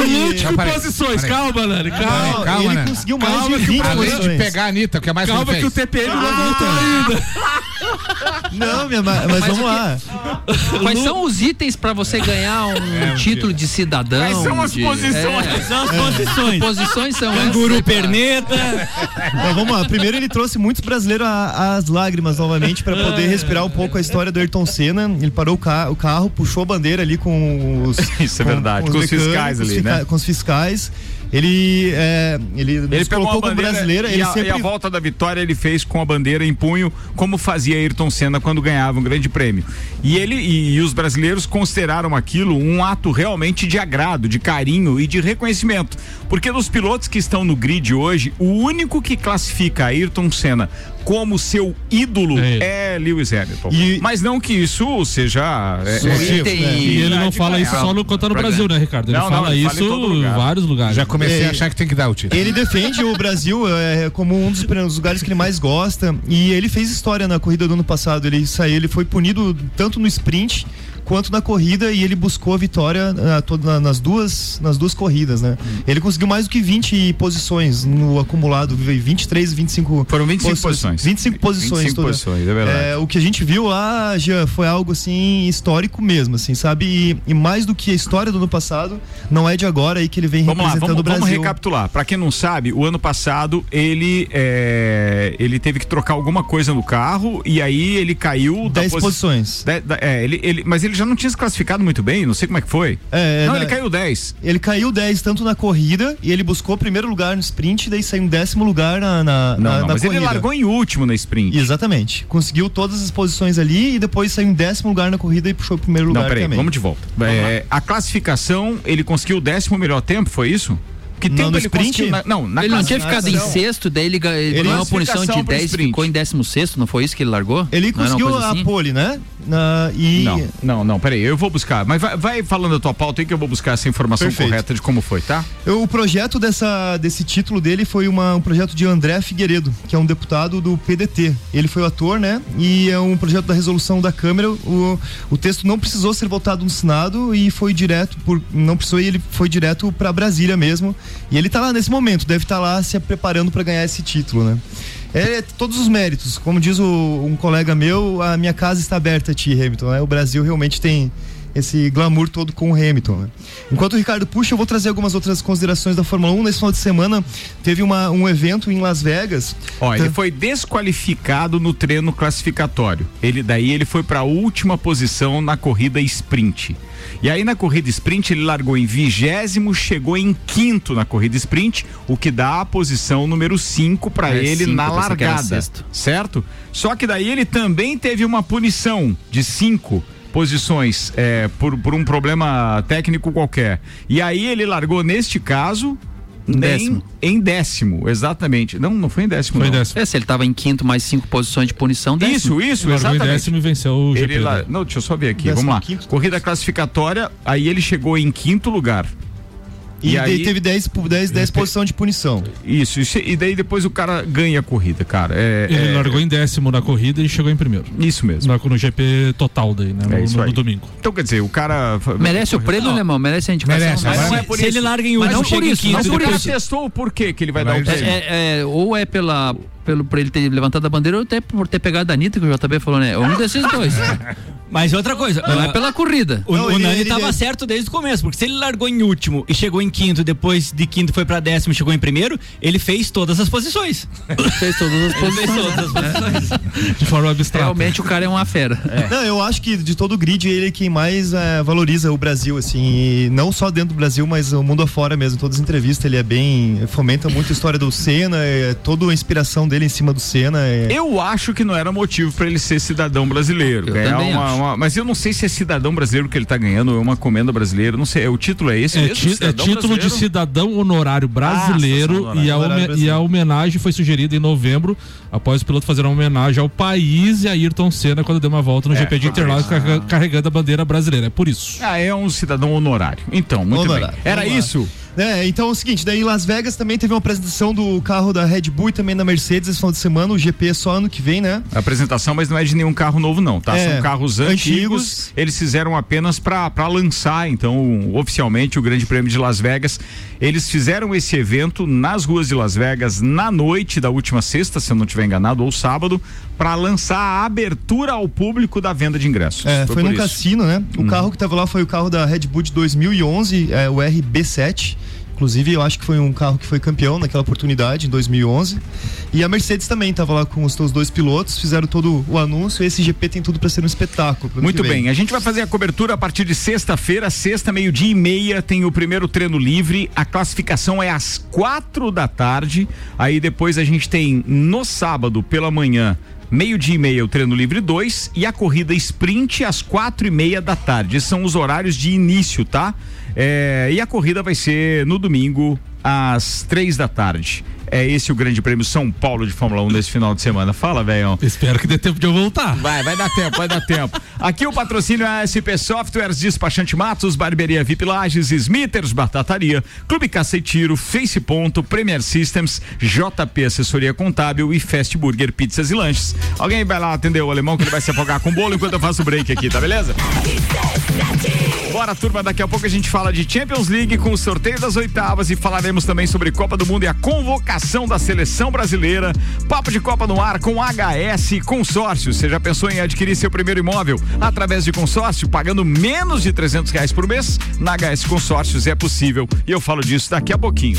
Peraí, posições. Calma, Nani, calma. calma, ele conseguiu mais Calma de que 20 Além de pegar a Anitta, que mais Calma que o? TPM não voltou ainda. Não, minha, ma- mas, vamos lá. Quais são os itens pra você ganhar um <laughs> título de cidadão? Quais são as de- posições? É, São as posições. posições são Canguru essas. perneta. Então, vamos lá. Primeiro ele trouxe muitos brasileiros às lágrimas novamente para poder respirar um pouco a história do Ayrton Senna. Ele parou o, ca- o carro, puxou a bandeira ali com os. <laughs> Isso é verdade, com os mecânicos, fiscais ali, fica- né? Com os fiscais. Ele, é, ele, Ele colocou como bandeira brasileira. e, Ele a, sempre. e a volta da vitória ele fez com a bandeira em punho, como fazia Ayrton Senna quando ganhava um grande prêmio. E ele e, e os brasileiros consideraram aquilo um ato realmente de agrado, de carinho e de reconhecimento. Porque dos pilotos que estão no grid hoje, o único que classifica Ayrton Senna como seu ídolo É ele. é Lewis Hamilton. E- Mas não que isso seja. é, é, item- E ele não de fala isso ganhar. só no quando tá no Brasil, né, Ricardo? Ele Não, não, fala ele fala em isso todo em lugar. vários lugares. Já comecei É. a achar que tem que dar o título. Ele defende o Brasil <laughs> é, como um dos dos lugares que ele mais gosta e ele fez história na corrida do ano passado. Ele saiu, ele foi punido tanto no sprint quanto na corrida e ele buscou a vitória ah, toda- na- nas duas nas duas corridas, né? Ele conseguiu mais do que 20 posições no acumulado, 23, 25 Foram 25 posições. 25 posições 25 toda. posições, é verdade. É, o que a gente viu lá, Jean, foi algo assim histórico mesmo, assim, sabe? E, e mais do que a história do ano passado, não é de agora aí que ele vem Vamos lá, representando vamos, o Brasil. vamos recapitular. Pra quem não sabe, o ano passado ele é, ele teve que trocar alguma coisa no carro e aí ele caiu da 10 posi- posições. Da- é, ele, ele, mas ele já não tinha se classificado muito bem, não sei como é que foi. É, não, na- ele caiu 10. Ele caiu 10 tanto na corrida e ele buscou primeiro lugar no sprint, daí saiu em décimo lugar na, na, Não, na, não, na mas corrida. ele largou em último na sprint. Exatamente. Conseguiu todas as posições ali e depois saiu em décimo lugar na corrida e puxou o primeiro lugar Não, peraí, também. vamos de volta. É, a classificação, ele conseguiu o décimo melhor tempo, foi isso? Que Não, tempo no ele sprint? na, Não, na ele não tinha ficado em sexto, daí ele, ga- ele Ele- ganhou uma punição de classificação pro 10, sprint. ficou em 16, não foi isso que ele largou? Ele Não conseguiu a assim? pole, né? Na, e Não, não, não, peraí, eu vou buscar. Mas vai, vai falando a tua pauta aí que eu vou buscar essa informação Perfeito. correta de como foi, tá? O projeto dessa, desse título dele foi uma, um projeto de André Figueiredo, que é um deputado do PDT. Ele foi o ator, né? E é um projeto da resolução da Câmara. O, o texto não precisou ser votado no Senado e foi direto por. Não precisou e ele foi direto para Brasília mesmo. E ele tá lá nesse momento, deve estar lá se preparando para ganhar esse título, né? É todos os méritos. Como diz o- um colega meu, a minha casa está aberta a ti, Hamilton. Né? O Brasil realmente tem esse glamour todo com o Hamilton. Né? Enquanto o Ricardo puxa, eu vou trazer algumas outras considerações da Fórmula 1. Nesse final de semana teve uma, um evento em Las Vegas. Ó, ele foi desqualificado no treino classificatório. Ele daí ele foi para a última posição na corrida sprint. E aí na corrida sprint ele largou em vigésimo, chegou em quinto na corrida sprint, o que dá a posição número 5 para É, ele cinco, na largada, certo? Só que daí ele também teve uma punição de cinco posições é, por, por um problema técnico qualquer. E aí ele largou neste caso Em nem- décimo. em décimo, exatamente. Não, não foi em décimo. Foi não. décimo. É, se ele tava em quinto mais cinco posições de punição, décimo. Isso, isso, em exatamente. décimo e venceu o GP. Ele lá, né? não, deixa eu só ver aqui, Décimo vamos lá. quinto. Corrida classificatória, aí ele chegou em quinto lugar. E, E daí aí- teve 10, 10, 10 posição de punição. Isso, isso, e daí depois o cara ganha a corrida, cara. É, Ele é- largou em décimo na corrida e chegou em primeiro. Isso mesmo. Na- No GP total daí, né? No, É no- aí. no domingo. Então quer dizer, o cara. Merece o prêmio, né, irmão? Merece a indicação. Merece, Mas agora- não é Se, por se isso. ele larga em Mas último, não chega por em isso, quinto. não Mas o por isso. testou o porquê que ele vai Vai dar o prêmio. É, é, ou é pela, pelo, por ele ter levantado a bandeira ou até por ter pegado a Anitta, que o JB falou, né? Um desses dois. <laughs> Mas outra coisa. Não é pela corrida. O, Não, o ele- Nani ele- tava ele- certo desde o começo, porque se ele largou em último e chegou em quinto, depois de quinto foi pra décimo e chegou em primeiro, ele fez todas as posições. <laughs> Fez todas as posições. todas as posições. <laughs> De forma abstrata. Realmente o cara é uma fera. Não, eu acho que de todo o grid ele é quem mais eh, valoriza o Brasil, assim, e não só dentro do Brasil, mas o mundo afora mesmo. Todas as entrevistas ele é bem. fomenta muito a história do Senna, é, toda a inspiração dele em cima do Senna. é- Eu acho que não era motivo pra ele ser cidadão brasileiro. Eu também uma- acho. Uma- mas eu não sei se é cidadão brasileiro que ele tá ganhando ou é uma comenda brasileira. Não sei. O título é esse É, mesmo? ti- é título de brasileiro? cidadão honorário brasileiro, cidadão honorário. e, a Honorário brasileiro. e a homenagem foi sugerida em novembro, após o piloto fazer uma homenagem ao país e a Ayrton Senna quando deu uma volta no É, GP de Interlagos carrega- carregando a bandeira brasileira. É por isso. Ah, é um cidadão honorário. Então, muito Honorário. bem. Era Vamos lá. isso? É, então é o seguinte, daí em Las Vegas também teve uma apresentação do carro da Red Bull e também da Mercedes esse final de semana, o GP é só ano que vem, né? apresentação, mas não é de nenhum carro novo, não, tá? É, São carros antigos. antigos. Eles fizeram apenas para lançar, então, oficialmente, o Grande Prêmio de Las Vegas. Eles fizeram esse evento nas ruas de Las Vegas na noite da última sexta, se eu não estiver enganado, ou sábado, para lançar a abertura ao público da venda de ingressos. É, foi, por num isso. cassino, né? O carro que tava lá foi o carro da Red Bull de 2011, é, o RB7. Inclusive, eu acho que foi um carro que foi campeão naquela oportunidade, em 2011. E a Mercedes também estava lá com os seus dois pilotos, fizeram todo o anúncio. E esse GP tem tudo para ser um espetáculo. Muito bem, a gente vai fazer a cobertura a partir de sexta-feira, sexta, meio-dia e meia, tem o primeiro treino livre. A classificação é às quatro da tarde. Aí depois a gente tem no sábado pela manhã. Meio-dia e meia, o treino livre 2 e a corrida sprint às quatro e meia da tarde. Esses são os horários de início, tá? É, e a corrida vai ser no domingo às três da tarde. É esse o Grande Prêmio São Paulo de Fórmula 1 nesse final de semana. Fala, velhão. Espero que dê tempo de eu voltar. Vai, vai dar tempo, vai dar tempo. Aqui o patrocínio é a SP Softwares, Despachante Matos, Barbearia VIP Lages, Smithers Batataria, Clube Caça e Tiro, Face Ponto, Premier Systems, JP Assessoria Contábil e Fast Burger Pizzas e Lanches. Alguém vai lá atender o alemão que ele vai se afogar com bolo enquanto eu faço o break aqui, tá beleza? Bora, turma, daqui a pouco a gente fala de Champions League com o sorteio das oitavas e falaremos também sobre Copa do Mundo e a convocação da seleção brasileira. Papo de Copa no ar com HS Consórcio. Você já pensou em adquirir seu primeiro imóvel através de consórcio, pagando menos de 300 reais por mês? Na HS Consórcios é possível e eu falo disso daqui a pouquinho.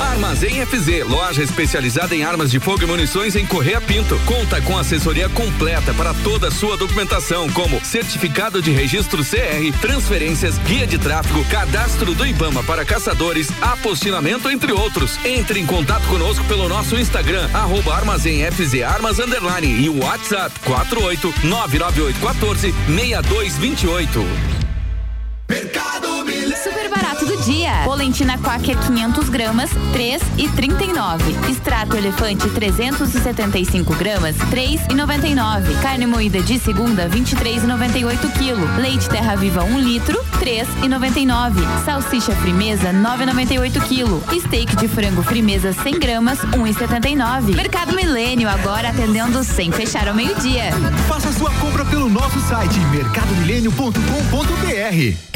Armazém FZ, loja especializada em armas de fogo e munições em Correia Pinto. Conta com assessoria completa para toda a sua documentação, como certificado de registro CR, transferências, guia de tráfego, cadastro do IBAMA para caçadores, apostilamento, entre outros. Entre em contato conosco pelo nosso Instagram, arroba Armazém FZ Armas Underline e o WhatsApp 48 99814 6228. Super barato do dia. Polentina Quaker 500 gramas, 3 e 39. Extrato elefante 375 gramas, 3 e 99. Carne moída de segunda, 23 e 98 quilo. Leite Terra Viva 1 litro, 3 e 99. Salsicha Frimeza 9,98 quilo. Steak de frango Frimeza 100 gramas, 1 e 79. Mercado Milênio agora atendendo sem fechar ao meio-dia. Faça sua compra pelo nosso site mercadomilênio.com.br.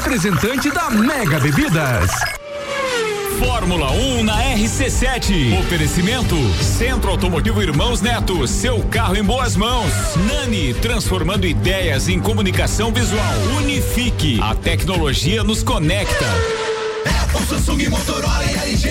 representante da Mega Bebidas. Fórmula 1 na RC7. Oferecimento Centro Automotivo Irmãos Neto, seu carro em boas mãos. Nani, transformando ideias em comunicação visual. Unifique, a tecnologia nos conecta. Apple, Samsung, Motorola e LG.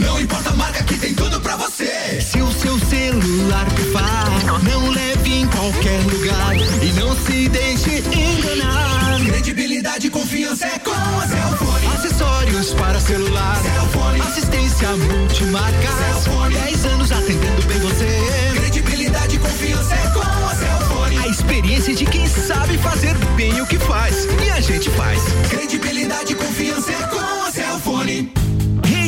Não importa a marca que tem tudo pra você. Se o seu celular pifar, não leve em qualquer lugar e não se deixe enganar. Credibilidade e confiança é com a Cellfone. Acessórios para celular, Cellfone. assistência multimarca. Cellfone. 10 anos atendendo bem você. Credibilidade e confiança é com a Cellfone. A experiência de quem sabe fazer bem o que faz. E a gente faz. Credibilidade e confiança é com a Cellfone.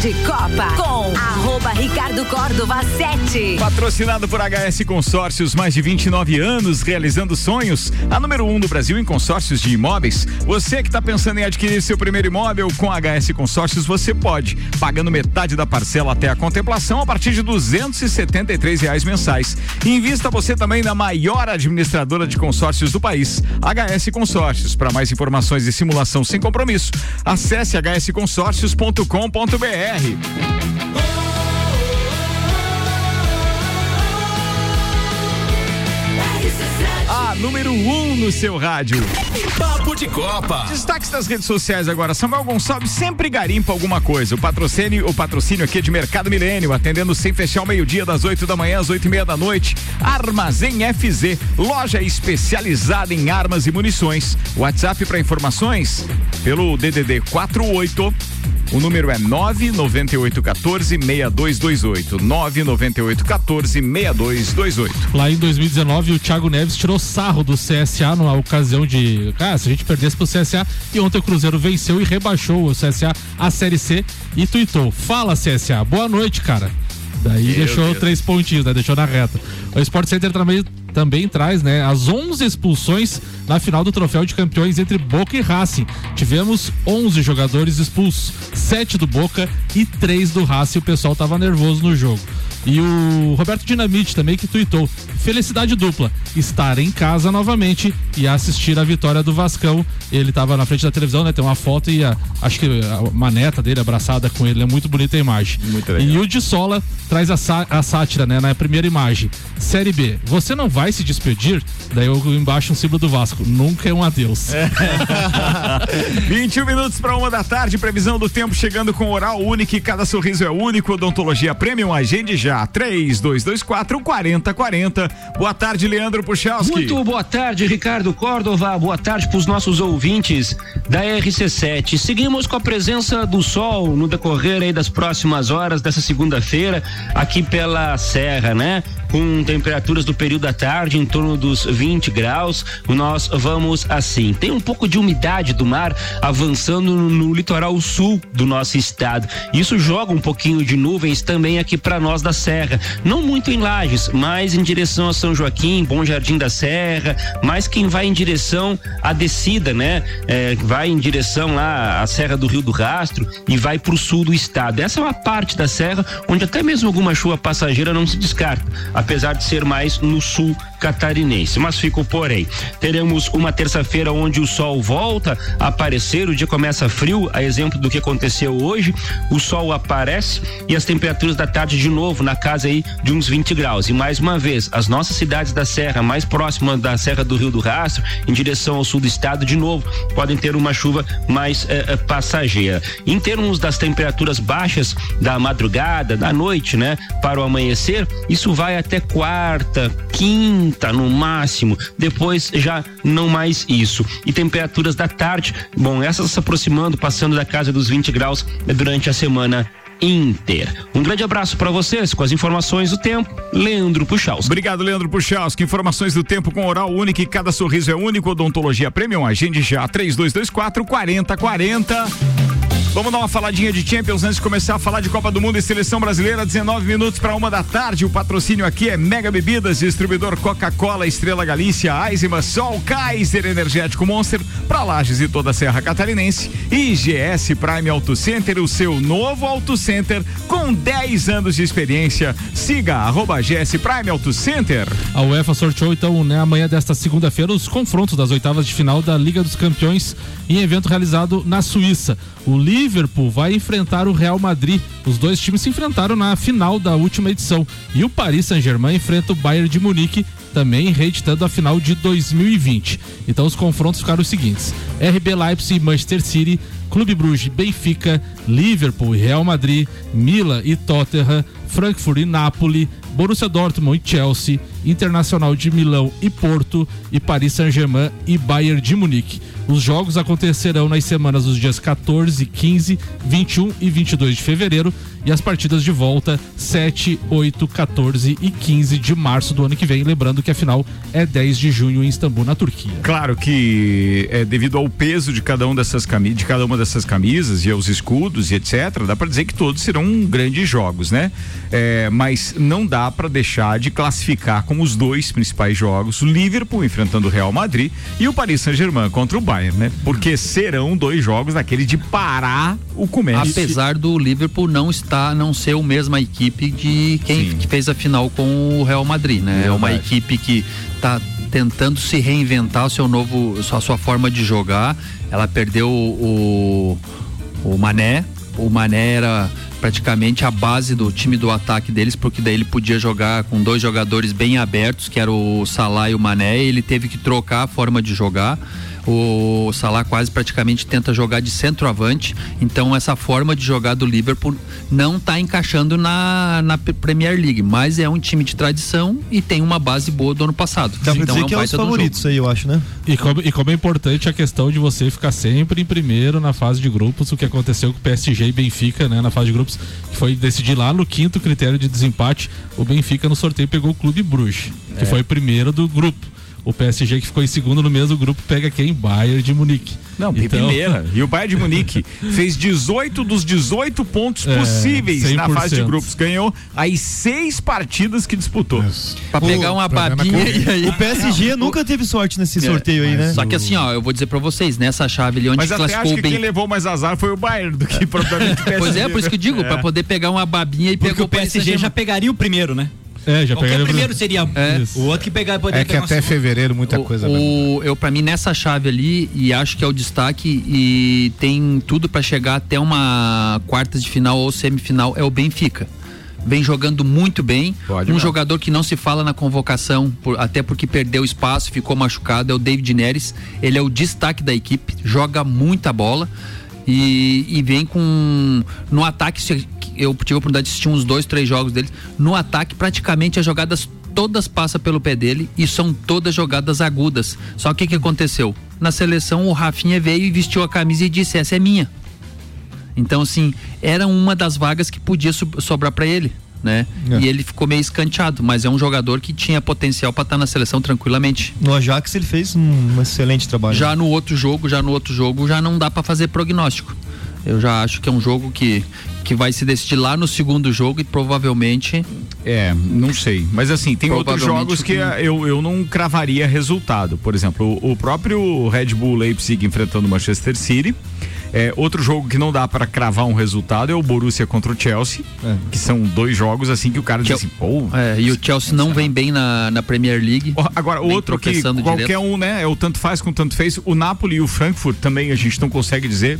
De Copa com arroba Ricardo Córdova 7. Patrocinado por HS Consórcios, mais de 29 anos realizando sonhos. A número 1 um do Brasil em consórcios de imóveis. Você que está pensando em adquirir seu primeiro imóvel com HS Consórcios, você pode, pagando metade da parcela até a contemplação a partir de 273 reais mensais. Invista você também na maior administradora de consórcios do país, HS Consórcios. Para mais informações e simulação sem compromisso, acesse hsconsórcios.com.br. A número 1 um no seu rádio. Papo de Copa. Destaques das redes sociais agora. Samuel Gonçalves sempre garimpa alguma coisa. O patrocínio, o patrocínio aqui é de Mercado Milênio, atendendo sem fechar o meio-dia, das 8 da manhã às 8 e meia da noite. Armazém FZ, loja especializada em armas e munições. WhatsApp para informações pelo DDD 48 O número é 99814 6228. 99814 6228. Lá em 2019, o Thiago Neves tirou sarro do CSA na ocasião de. Ah, se a gente perdesse pro CSA. E ontem o Cruzeiro venceu e rebaixou o CSA à Série C e tuitou. Fala, CSA. Boa noite, cara. Daí Meu deixou Deus. três pontinhos, né? Deixou na reta. O Sport Center também, também traz, né? As 11 expulsões na final do troféu de campeões entre Boca e Racing. Tivemos 11 jogadores expulsos, 7 do Boca e 3 do Racing. O pessoal tava nervoso no jogo. E o Roberto Dinamite também que tuitou. Felicidade dupla. Estar em casa novamente e assistir a vitória do Vascão. Ele tava na frente da televisão, né? Tem uma foto e a- acho que a maneta dele abraçada com ele. É muito bonita a imagem. Muito legal. E o de Sola traz a, a sátira, né? Na primeira imagem. Série B. Você não vai se despedir? Daí eu embaixo um símbolo do Vasco. Nunca é um adeus. <laughs> 21 minutos para uma da tarde, previsão do tempo chegando com oral único e cada sorriso é único. Odontologia Premium, agende já. 3224 4040. Boa tarde, Leandro Puchalski. Muito boa tarde, Ricardo Córdova. Boa tarde para os nossos ouvintes da RC7. Seguimos com a presença do sol no decorrer das próximas horas dessa segunda-feira aqui pela Serra, né? Com temperaturas do período da tarde em torno dos 20 graus. Nós vamos assim. Tem um pouco de umidade do mar avançando no, litoral sul do nosso estado. Isso joga um pouquinho de nuvens também aqui para nós da Serra. Não muito em Lages, mas em direção a São Joaquim, Bom Jardim da Serra, mas quem vai em direção à descida, né? É, vai em direção lá à Serra do Rio do Rastro e vai para o sul do estado. Essa é uma parte da serra onde até mesmo alguma chuva passageira não se descarta, apesar de ser mais no sul catarinense. Mas fica o porém. Teremos uma terça-feira onde o sol volta a aparecer, o dia começa frio, a exemplo do que aconteceu hoje. O sol aparece e as temperaturas da tarde de novo na casa aí de uns 20 graus. E mais uma vez, as nossas cidades da Serra, mais próximas da Serra do Rio do Rastro, em direção ao sul do estado, de novo, podem ter uma chuva mais eh, eh, passageira. Em termos das temperaturas baixas da madrugada, da noite, né, para o amanhecer, isso vai até quarta, quinta no máximo. Depois já não mais isso. E temperaturas da tarde, bom, essas se aproximando, passando da casa dos 20 graus durante a semana inteira. Um grande abraço para vocês com as informações do tempo. Leandro Puxaus. Obrigado, Leandro Puchalski. Informações do tempo com oral único e cada sorriso é único. Odontologia Premium, agende já. 3224 4040. Vamos dar uma faladinha de Champions antes de começar a falar de Copa do Mundo e Seleção Brasileira. 19 minutos para uma da tarde. O patrocínio aqui é Mega Bebidas, distribuidor Coca-Cola, Estrela Galícia, Eisenbahn, Sol, Kaiser Energético Monster, para Lages e toda a Serra Catarinense. E GS Prime Auto Center, o seu novo Auto Center com 10 anos de experiência. Siga arroba GS Prime Auto Center. A UEFA sorteou então, né, amanhã desta segunda-feira os confrontos das oitavas de final da Liga dos Campeões em evento realizado na Suíça. O Liverpool vai enfrentar o Real Madrid. Os dois times se enfrentaram na final da última edição. E o Paris Saint-Germain enfrenta o Bayern de Munique, também reeditando a final de 2020. Então os confrontos ficaram os seguintes: RB Leipzig e Manchester City, Clube Bruges, Benfica, Liverpool e Real Madrid, Milan e Tottenham, Frankfurt e Napoli, Borussia Dortmund e Chelsea, Internacional de Milão e Porto e Paris Saint-Germain e Bayern de Munique. Os jogos acontecerão nas semanas dos dias 14, 15, 21 e 22 de fevereiro e as partidas de volta 7, 8, 14 e 15 de março do ano que vem. Lembrando que a final é 10 de junho em Istambul, na Turquia. Claro que é devido ao peso de cada um dessas cami de cada uma dessas camisas e aos escudos e etc, dá para dizer que todos serão grandes jogos, né? É, mas não dá para deixar de classificar como os dois principais jogos, o Liverpool enfrentando o Real Madrid e o Paris Saint-Germain contra o Bayern, né? Porque serão dois jogos daquele de parar o comércio. Apesar do Liverpool não estar, não ser a mesma equipe de quem que fez a final com o Real Madrid, né? É uma equipe que está tentando se reinventar o seu novo, a sua forma de jogar. Ela perdeu o, o Mané. O Mané era praticamente a base do time do ataque deles, porque daí ele podia jogar com dois jogadores bem abertos, que era o Salah e o Mané, e ele teve que trocar a forma de jogar. O Salah quase praticamente tenta jogar de centroavante, então essa forma de jogar do Liverpool não está encaixando na, na Premier League, mas é um time de tradição e tem uma base boa do ano passado. Dá pra então dizer é um que é os favoritos aí, eu acho, né? E como, e como é importante a questão de você ficar sempre em primeiro na fase de grupos, o que aconteceu com o PSG e Benfica, né, na fase de grupos, que foi decidir lá no quinto critério de desempate, o Benfica no sorteio pegou o Clube Bruges, que É. foi o primeiro do grupo. O PSG que ficou em segundo no mesmo grupo pega quem? Bayern de Munique. Não, primeira. <laughs> E o Bayern de Munique fez 18 dos 18 pontos É, possíveis na 100%. fase de grupos. Ganhou as seis partidas que disputou. Pra pegar uma babinha. O PSG nunca teve sorte nesse É, sorteio aí, né? Só que assim, ó, eu vou dizer pra vocês, nessa chave ali onde Mas até classificou acho o que Ben quem levou mais azar foi o Bayern do que <laughs> propriamente o PSG. Pois é, por isso que eu digo, É. pra poder pegar uma babinha e Porque pegar o PSG já pegaria o primeiro, né? É, já o primeiro seria É. o outro que pegar poderia É que pegar até fevereiro muita o, coisa o, eu para mim nessa chave ali e acho que é o destaque e tem tudo pra chegar até uma quartas de final ou semifinal é o Benfica. Vem jogando muito bem. Pode um jogador que não se fala na convocação por- até porque perdeu espaço ficou machucado é o David Neres. Ele é o destaque da equipe joga muita bola e, e vem com no ataque se- eu tive a oportunidade de assistir uns dois três jogos deles no ataque praticamente as jogadas todas passam pelo pé dele e são todas jogadas agudas. Só que o que aconteceu? Na seleção, o Rafinha veio e vestiu a camisa e disse: Essa é minha. Então, assim, era uma das vagas que podia so- sobrar para ele. Né? É. E ele ficou meio escanteado, mas é um jogador que tinha potencial para estar na seleção tranquilamente. No Ajax ele fez um excelente trabalho. Já no outro jogo, já no outro jogo, já não dá para fazer prognóstico. Eu já acho que é um jogo que, que vai se decidir lá no segundo jogo e provavelmente. É, não sei. Mas assim, tem outros jogos que eu, eu não cravaria resultado. Por exemplo, o, o próprio Red Bull Leipzig enfrentando o Manchester City. É, outro jogo que não dá pra cravar um resultado é o Borussia contra o Chelsea, que são dois jogos assim que o cara diz assim, pô. É, e o Chelsea não vem bem na, na Premier League. Agora, outro que qualquer direto. um, né? É o tanto faz com tanto fez. O Napoli e o Frankfurt também a gente não consegue dizer.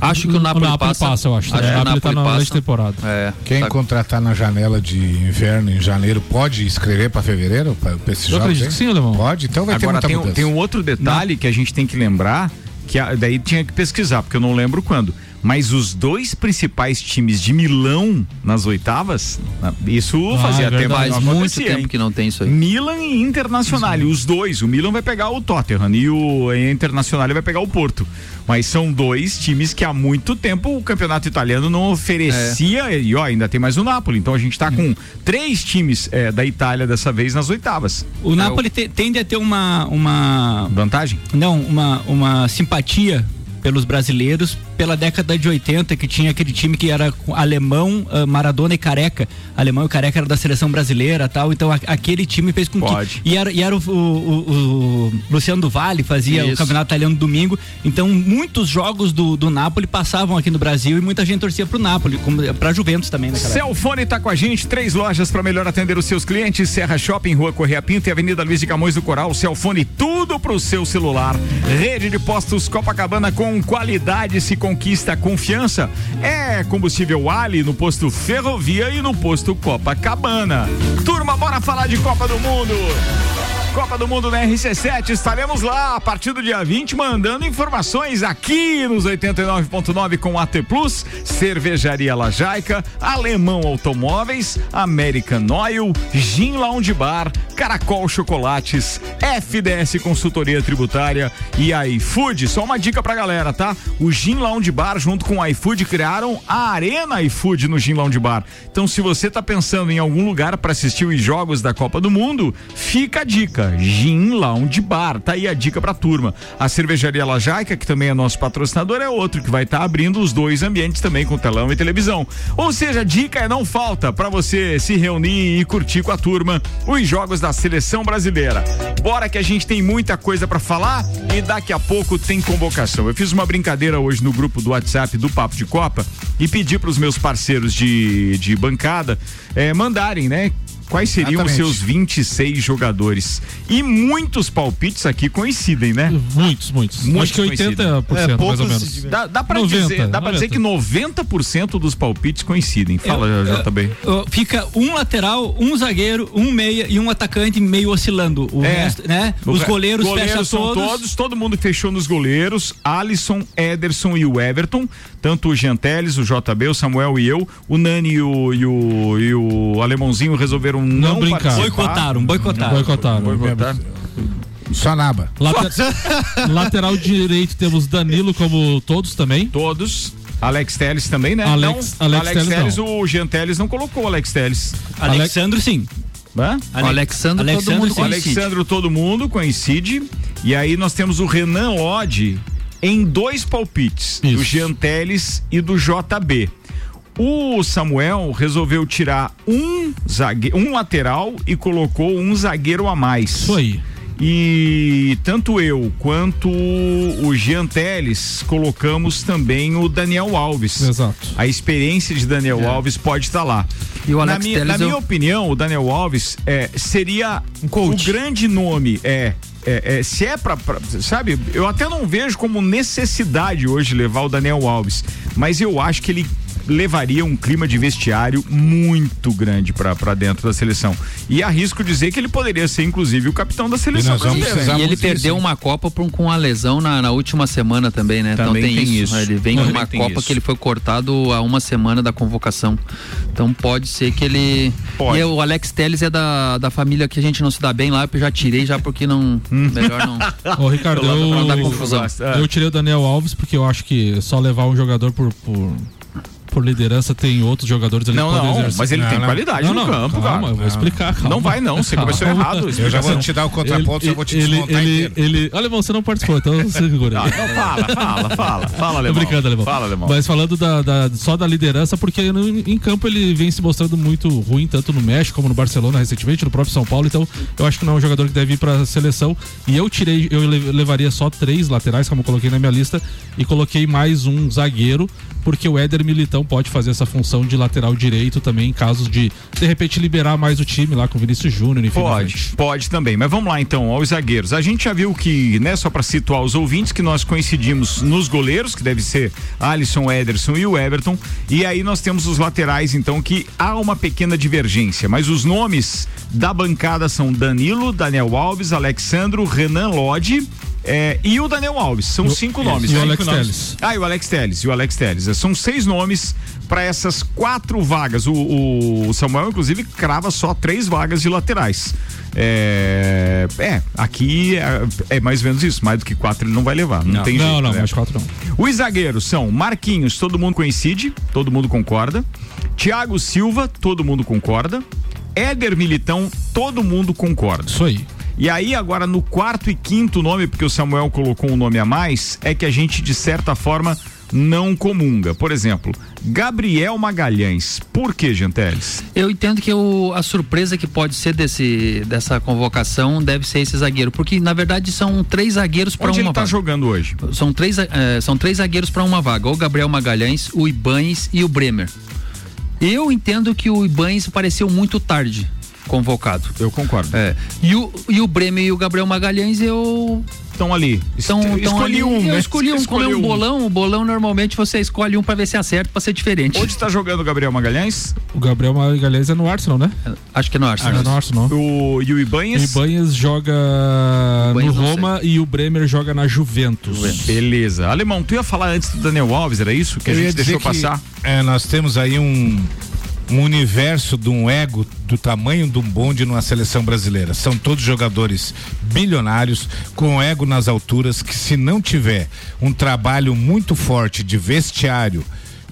Acho que o Napoli, Napoli passa, eu acho. Acho É, que o o Napoli tá na passa. temporada. É, Quem tá- contratar na janela de inverno em janeiro pode escrever pra fevereiro? Pra, pra esses Eu jogos, acredito hein? que sim, Alemão. Pode, então vai ter Agora muita tem, um- tem um outro detalhe que a gente tem que lembrar, que a- daí tinha que pesquisar, porque eu não lembro quando. Mas os dois principais times de Milão nas oitavas, isso Ah, fazia é verdade. que não Faz muito acontecia, tempo hein? que não tem isso aí. Milan e Internacional, os dois. O Milan vai pegar o Tottenham e o Internacional vai pegar o Porto. Mas são dois times que há muito tempo o campeonato italiano não oferecia. E ó, ainda tem mais o Napoli. Então a gente tá com três times eh, da Itália dessa vez nas oitavas. O Napoli te- tende a ter uma, uma. Vantagem? Não, uma, uma simpatia pelos brasileiros pela década de 80, que tinha aquele time que era alemão, ah, Maradona e Careca. Alemão e Careca era da seleção brasileira tal. Então a- aquele time fez com Pode. que. E era, e era o, o- o- o Luciano do Vale, fazia o Isso. campeonato italiano domingo. Então muitos jogos do, do Napoli passavam aqui no Brasil e muita gente torcia pro Napoli, como pra Juventus também época. Celfone tá com a gente, três lojas para melhor atender os seus clientes: Serra Shopping, Rua Correia Pinto e Avenida Luiz de Camões do Coral. Celfone, tudo pro seu celular. Rede de postos Copacabana com qualidade se conquista confiança. É combustível Ali no posto Ferrovia e no posto Copacabana. Turma, bora falar de Copa do Mundo. Copa do Mundo na RC7, estaremos lá a partir do dia 20 mandando informações aqui nos 89.9 com AT Plus, Cervejaria Lajaica, Alemão Automóveis, American Oil, Gin Lounge Bar, Caracol Chocolates, FDS Consultoria Tributária e iFood. Só uma dica pra galera, tá? O Gin Lounge Bar junto com o iFood criaram a Arena iFood no Gin Lounge Bar. Então se você tá pensando em algum lugar para assistir os jogos da Copa do Mundo, fica a dica. Gin Lounge Bar. Tá aí a dica pra turma. A cervejaria Lajaica, que também é nosso patrocinador, é outro que vai estar abrindo os dois ambientes também com telão e televisão. Ou seja, dica é não falta para você se reunir e curtir com a turma os jogos da seleção brasileira. Bora que a gente tem muita coisa pra falar e daqui a pouco tem convocação. Eu fiz uma brincadeira hoje no grupo do WhatsApp do Papo de Copa e pedi pros meus parceiros de, de bancada eh, mandarem, né? Quais seriam os Exatamente. seus 26 jogadores. E muitos palpites aqui coincidem, né? Muitos, muitos. Acho que 80% coincidem. mais ou menos. Dá, dá pra 90, dizer, dá pra dizer 90. que 90% dos palpites coincidem. Fala, Eu- JB. Fica um lateral, um zagueiro, um meia e um atacante meio oscilando. O É. resto, né? Os re- goleiros, fecham são todos. todo mundo fechou nos goleiros, Alisson, Ederson e o Everton, tanto o Genteles, o JB, o Samuel e eu, o Nani e o, e o, e o Alemãozinho resolveram não, Não brincar. Boicotaram, boicotaram. Boicotaram. Boicotaram. Só naba. Later- <laughs> Lateral direito temos Danilo como todos também. Todos. Alex Teles também, né? Alex- não, Alex Telles Telles, não. o Jean Teles não colocou Alex Teles. Alexandro, sim. Hã? O Alexandre, todo mundo coincide. Alexandro todo mundo coincide. E aí nós temos o Renan Lodge em dois palpites, do Jean Teles e do JB. O Samuel resolveu tirar um zague... um lateral e colocou um zagueiro a mais. Isso aí. E tanto eu quanto o Jean Teles colocamos também o Daniel Alves. Exato. A experiência de Daniel Alves pode estar lá. E o na Alex minha, Telles na eu- minha opinião, o Daniel Alves é, seria o grande nome. É, é, é, se é pra, pra- Sabe, eu até não vejo como necessidade hoje levar o Daniel Alves, mas eu acho que ele levaria um clima de vestiário muito grande pra pra dentro da seleção. E arrisco dizer que ele poderia ser, inclusive, o capitão da seleção brasileira. E ele perdeu uma Copa por- com uma lesão na, na última semana também, né? Também então tem, tem isso. isso. Ele vem de uma Copa isso. que ele foi cortado há uma semana da convocação. Então pode ser que ele. Pode. E o Alex Teles é da, da família que a gente não se dá bem lá, eu já tirei já porque não. Hum. Melhor não. <laughs> Ô, Ricardo, Pra não dar eu, confusão. eu tirei o Daniel Alves porque eu acho que só levar um jogador por, por, por liderança tem outros jogadores ali Não, que podem não, exercer. mas ele tem qualidade não, no não, campo, calma, cara. eu vou explicar, calma. Não vai não, você começou errado. Eu já vou te dar o contraponto, Ele- eu vou te ele, desmontar ele, inteiro. ele, Alemão, você não participou, então <laughs> você segura. Então fala, fala, fala, fala, Tô Alemão. brincando, Alemão. Fala, Alemão. Mas falando da, da- só da liderança, porque no- em campo ele vem se mostrando muito ruim, tanto no México como no Barcelona recentemente, no próprio São Paulo. Então, eu acho que não é um jogador que deve ir pra seleção. E eu tirei, eu le- levaria só três laterais, como eu coloquei na minha lista, e coloquei mais um zagueiro, porque o Éder Militão pode fazer essa função de lateral direito também, em casos de, de repente, liberar mais o time lá com o Vinícius Júnior. Pode, pode também. Mas vamos lá então, aos zagueiros. A gente já viu que, né, só para situar os ouvintes, que nós coincidimos nos goleiros, que deve ser Alisson, Ederson e o Everton. E aí nós temos os laterais, então, que há uma pequena divergência. Mas os nomes da bancada são Danilo, Daniel Alves, Alexandro, Renan Lodge. É, e o Daniel Alves, são o- cinco isso. nomes. E o Alex. Telles. Ah, e o Alex Telles, e o Alex Telles. São seis nomes para essas quatro vagas. O, o Samuel, inclusive, crava só três vagas de laterais. É, é, aqui é, é mais ou menos isso. Mais do que quatro ele não vai levar. Não, tem não, jeito. não, né? mais quatro não. Os zagueiros são Marquinhos, todo mundo coincide, todo mundo concorda. Thiago Silva, todo mundo concorda. Éder Militão, todo mundo concorda. Isso aí. E aí, agora, no quarto e quinto nome, porque o Samuel colocou um nome a mais, é que a gente, de certa forma, não comunga. Por exemplo, Gabriel Magalhães. Por que, Genteles? Eu entendo que o- a surpresa que pode ser desse, dessa convocação deve ser esse zagueiro, porque na verdade são três zagueiros para uma ele tá vaga. jogando hoje? São três, eh, são três zagueiros para uma vaga: o Gabriel Magalhães, o Ibanes e o Bremer. Eu entendo que o Ibanes pareceu muito tarde convocado. Eu concordo. É. E o, e o Bremer e o Gabriel Magalhães eu Estão ali. Est- então escolhi ali, um, Eu né? escolhi um, Escolhi como é um um. bolão, o bolão normalmente você escolhe um para ver se acerta, para ser diferente. Onde está jogando o Gabriel Magalhães? O Gabriel Magalhães é no Arsenal, né? Acho que é no Arsenal. É no Arsenal. O, e o O Ibanhas? Ibanhas joga Ibanez no Roma e o Bremer joga na Juventus. Beleza. Alemão, tu ia falar antes do Daniel Alves, era isso? Que a Eu ia gente deixou passar? é, nós temos aí um, um universo de um ego do tamanho de um bonde numa seleção brasileira. São todos jogadores bilionários, com ego nas alturas, que se não tiver um trabalho muito forte de vestiário,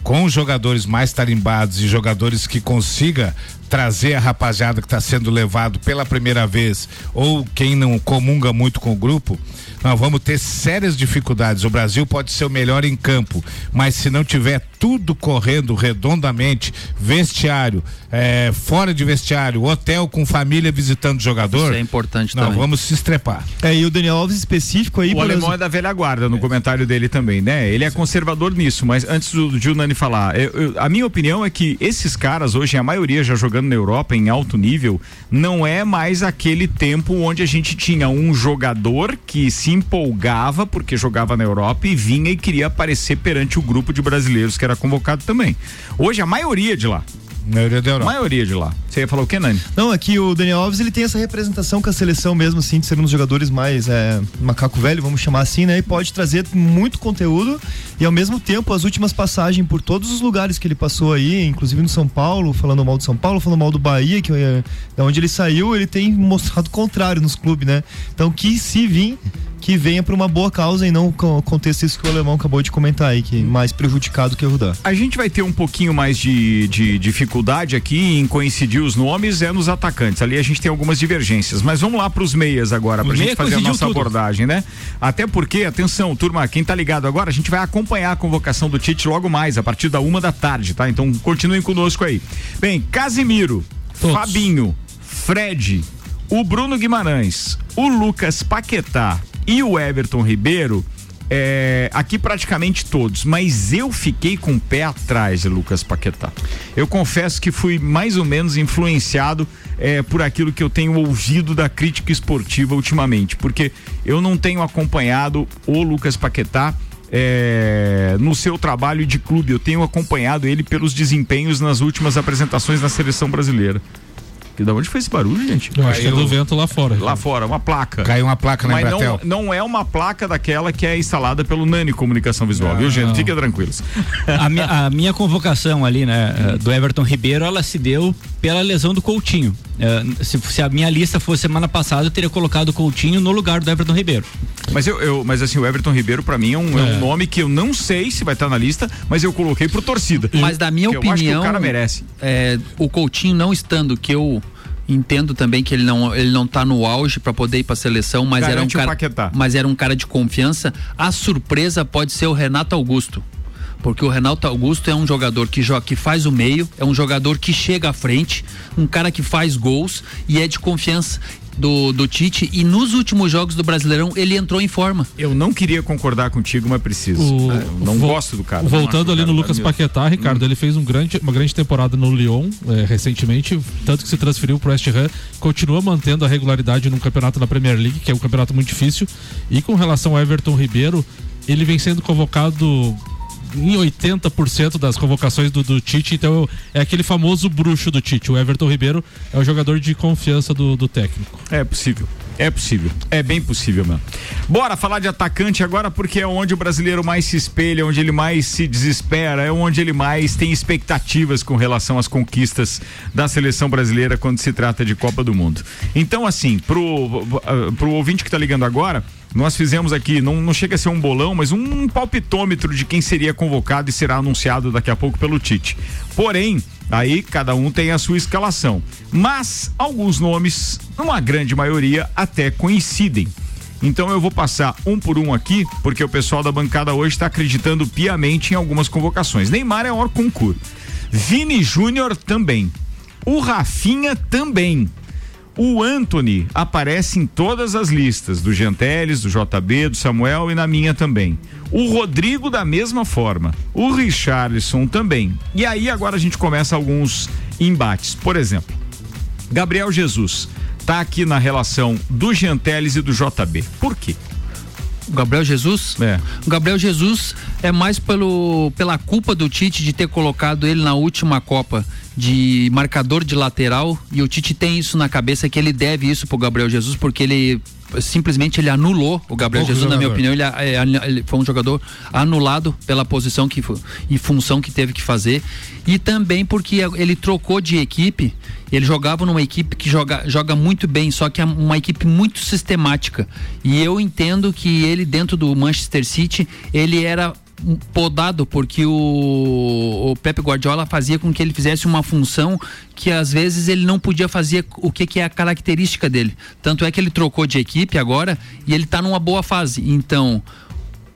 com jogadores mais tarimbados e jogadores que consiga trazer a rapaziada que está sendo levado pela primeira vez ou quem não comunga muito com o grupo, nós vamos ter sérias dificuldades. O Brasil pode ser o melhor em campo, mas se não tiver tudo correndo redondamente, vestiário, eh, fora de vestiário, hotel com família visitando o jogador, Isso é importante nós também. vamos se estrepar. É, e o Daniel Alves específico aí, O alemão é da velha guarda no comentário dele também, né? Ele é conservador nisso, mas antes do Gil Nani falar, eu- eu- a minha opinião é que esses caras hoje, a maioria já jogando jogando na Europa em alto nível, não é mais aquele tempo onde a gente tinha um jogador que se empolgava porque jogava na Europa e vinha e queria aparecer perante o grupo de brasileiros que era convocado também. Hoje a maioria de lá maioria da Europa. maioria de lá. Você ia falar o que, Nani? Não, aqui o Daniel Alves ele tem essa representação com a seleção mesmo, assim, de ser um dos jogadores mais é, macaco velho, vamos chamar assim, né? E pode trazer muito conteúdo e ao mesmo tempo as últimas passagens por todos os lugares que ele passou aí, inclusive no São Paulo, falando mal do São Paulo, falando mal do Bahia, que é da onde ele saiu, ele tem mostrado o contrário nos clubes, né? Então que se vir que venha para uma boa causa e não contexto isso que o alemão acabou de comentar aí, que é mais prejudicado que ajudar. A gente vai ter um pouquinho mais de, de dificuldade aqui em coincidir os nomes é nos atacantes. Ali a gente tem algumas divergências, mas vamos lá para os meias agora, para a gente fazer a nossa tudo. abordagem, né? Até porque, atenção, turma, quem tá ligado agora, a gente vai acompanhar a convocação do Tite logo mais, a partir da uma da tarde, tá? Então continuem conosco aí. Bem, Casimiro, Todos. Fabinho, Fred, o Bruno Guimarães, o Lucas Paquetá, e o Everton Ribeiro, é, aqui praticamente todos, mas eu fiquei com o pé atrás de Lucas Paquetá. Eu confesso que fui mais ou menos influenciado é, por aquilo que eu tenho ouvido da crítica esportiva ultimamente, porque eu não tenho acompanhado o Lucas Paquetá. É, no seu trabalho de clube, eu tenho acompanhado ele pelos desempenhos nas últimas apresentações na seleção brasileira. Que da onde foi esse barulho, gente? Eu acho que é do vento lá fora. Lá fora, uma placa. Caiu uma placa na Mas Embratel. não, não é uma placa daquela que é instalada pelo Nani Comunicação Visual, viu, gente? Fiquem tranquilos. <laughs> A minha, a minha convocação ali, né, eh, do Everton Ribeiro, ela se deu pela lesão do Coutinho. Uh, se, se, a minha lista fosse semana passada, eu teria colocado o Coutinho no lugar do Everton Ribeiro. Mas eu, eu mas assim, o Everton Ribeiro para mim é um, é. é um, nome que eu não sei se vai estar na lista, mas eu coloquei pro torcida. Mas da minha opinião, o cara merece. É, o Coutinho não estando que eu entendo também que ele não ele não tá no auge para poder ir para seleção, mas Garante era um cara mas era um cara de confiança. A surpresa pode ser o Renato Augusto. Porque o Renato Augusto é um jogador que, joga, que faz o meio, é um jogador que chega à frente, um cara que faz gols e é de confiança do, do Tite e nos últimos jogos do Brasileirão ele entrou em forma. Eu não queria concordar contigo, mas preciso. O, é, não gosto do cara. Voltando ali no Lucas Paquetá, Ricardo, hum. ele fez um grande, uma grande temporada no Lyon é, recentemente, tanto que se transferiu para o West Ham, continua mantendo a regularidade no campeonato da Premier League, que é um campeonato muito difícil. E com relação ao Everton Ribeiro, ele vem sendo convocado em 80% das convocações do, do, Tite, então é aquele famoso bruxo do Tite. O Everton Ribeiro é o jogador de confiança do, do técnico. É possível. É possível. É bem possível, mano. Bora falar de atacante agora, porque é onde o brasileiro mais se espelha, onde ele mais se desespera, é onde ele mais tem expectativas com relação às conquistas da seleção brasileira quando se trata de Copa do Mundo. Então, assim, pro, pro ouvinte que tá ligando agora, nós fizemos aqui, não, não chega a ser um bolão, mas um palpitômetro de quem seria convocado e será anunciado daqui a pouco pelo Tite. Porém, aí cada um tem a sua escalação. Mas alguns nomes, numa grande maioria, até coincidem. Então eu vou passar um por um aqui, porque o pessoal da bancada hoje está acreditando piamente em algumas convocações. Neymar é hora concurso. Vini Júnior também. O Rafinha também. O Anthony aparece em todas as listas, do Genteles, do JB, do Samuel e na minha também. O Rodrigo da mesma forma. O Richarlison também. E aí agora a gente começa alguns embates. Por exemplo, Gabriel Jesus tá aqui na relação do Genteles e do JB. Por quê? O Gabriel Jesus? É. O Gabriel Jesus é mais pelo, pela culpa do Tite de ter colocado ele na última Copa de marcador de lateral e o Tite tem isso na cabeça que ele deve isso pro Gabriel Jesus porque ele simplesmente ele anulou o Gabriel Jesus, jogador. na minha opinião, ele, é, ele, foi um jogador anulado pela posição que e função que teve que fazer e também porque ele trocou de equipe. Ele jogava numa equipe que joga, joga muito bem, só que é uma equipe muito sistemática. E eu entendo que ele dentro do Manchester City, ele era podado porque o, o Pepe Guardiola fazia com que ele fizesse uma função que às vezes ele não podia fazer o que, que é a característica dele. Tanto é que ele trocou de equipe agora e ele está numa boa fase. Então,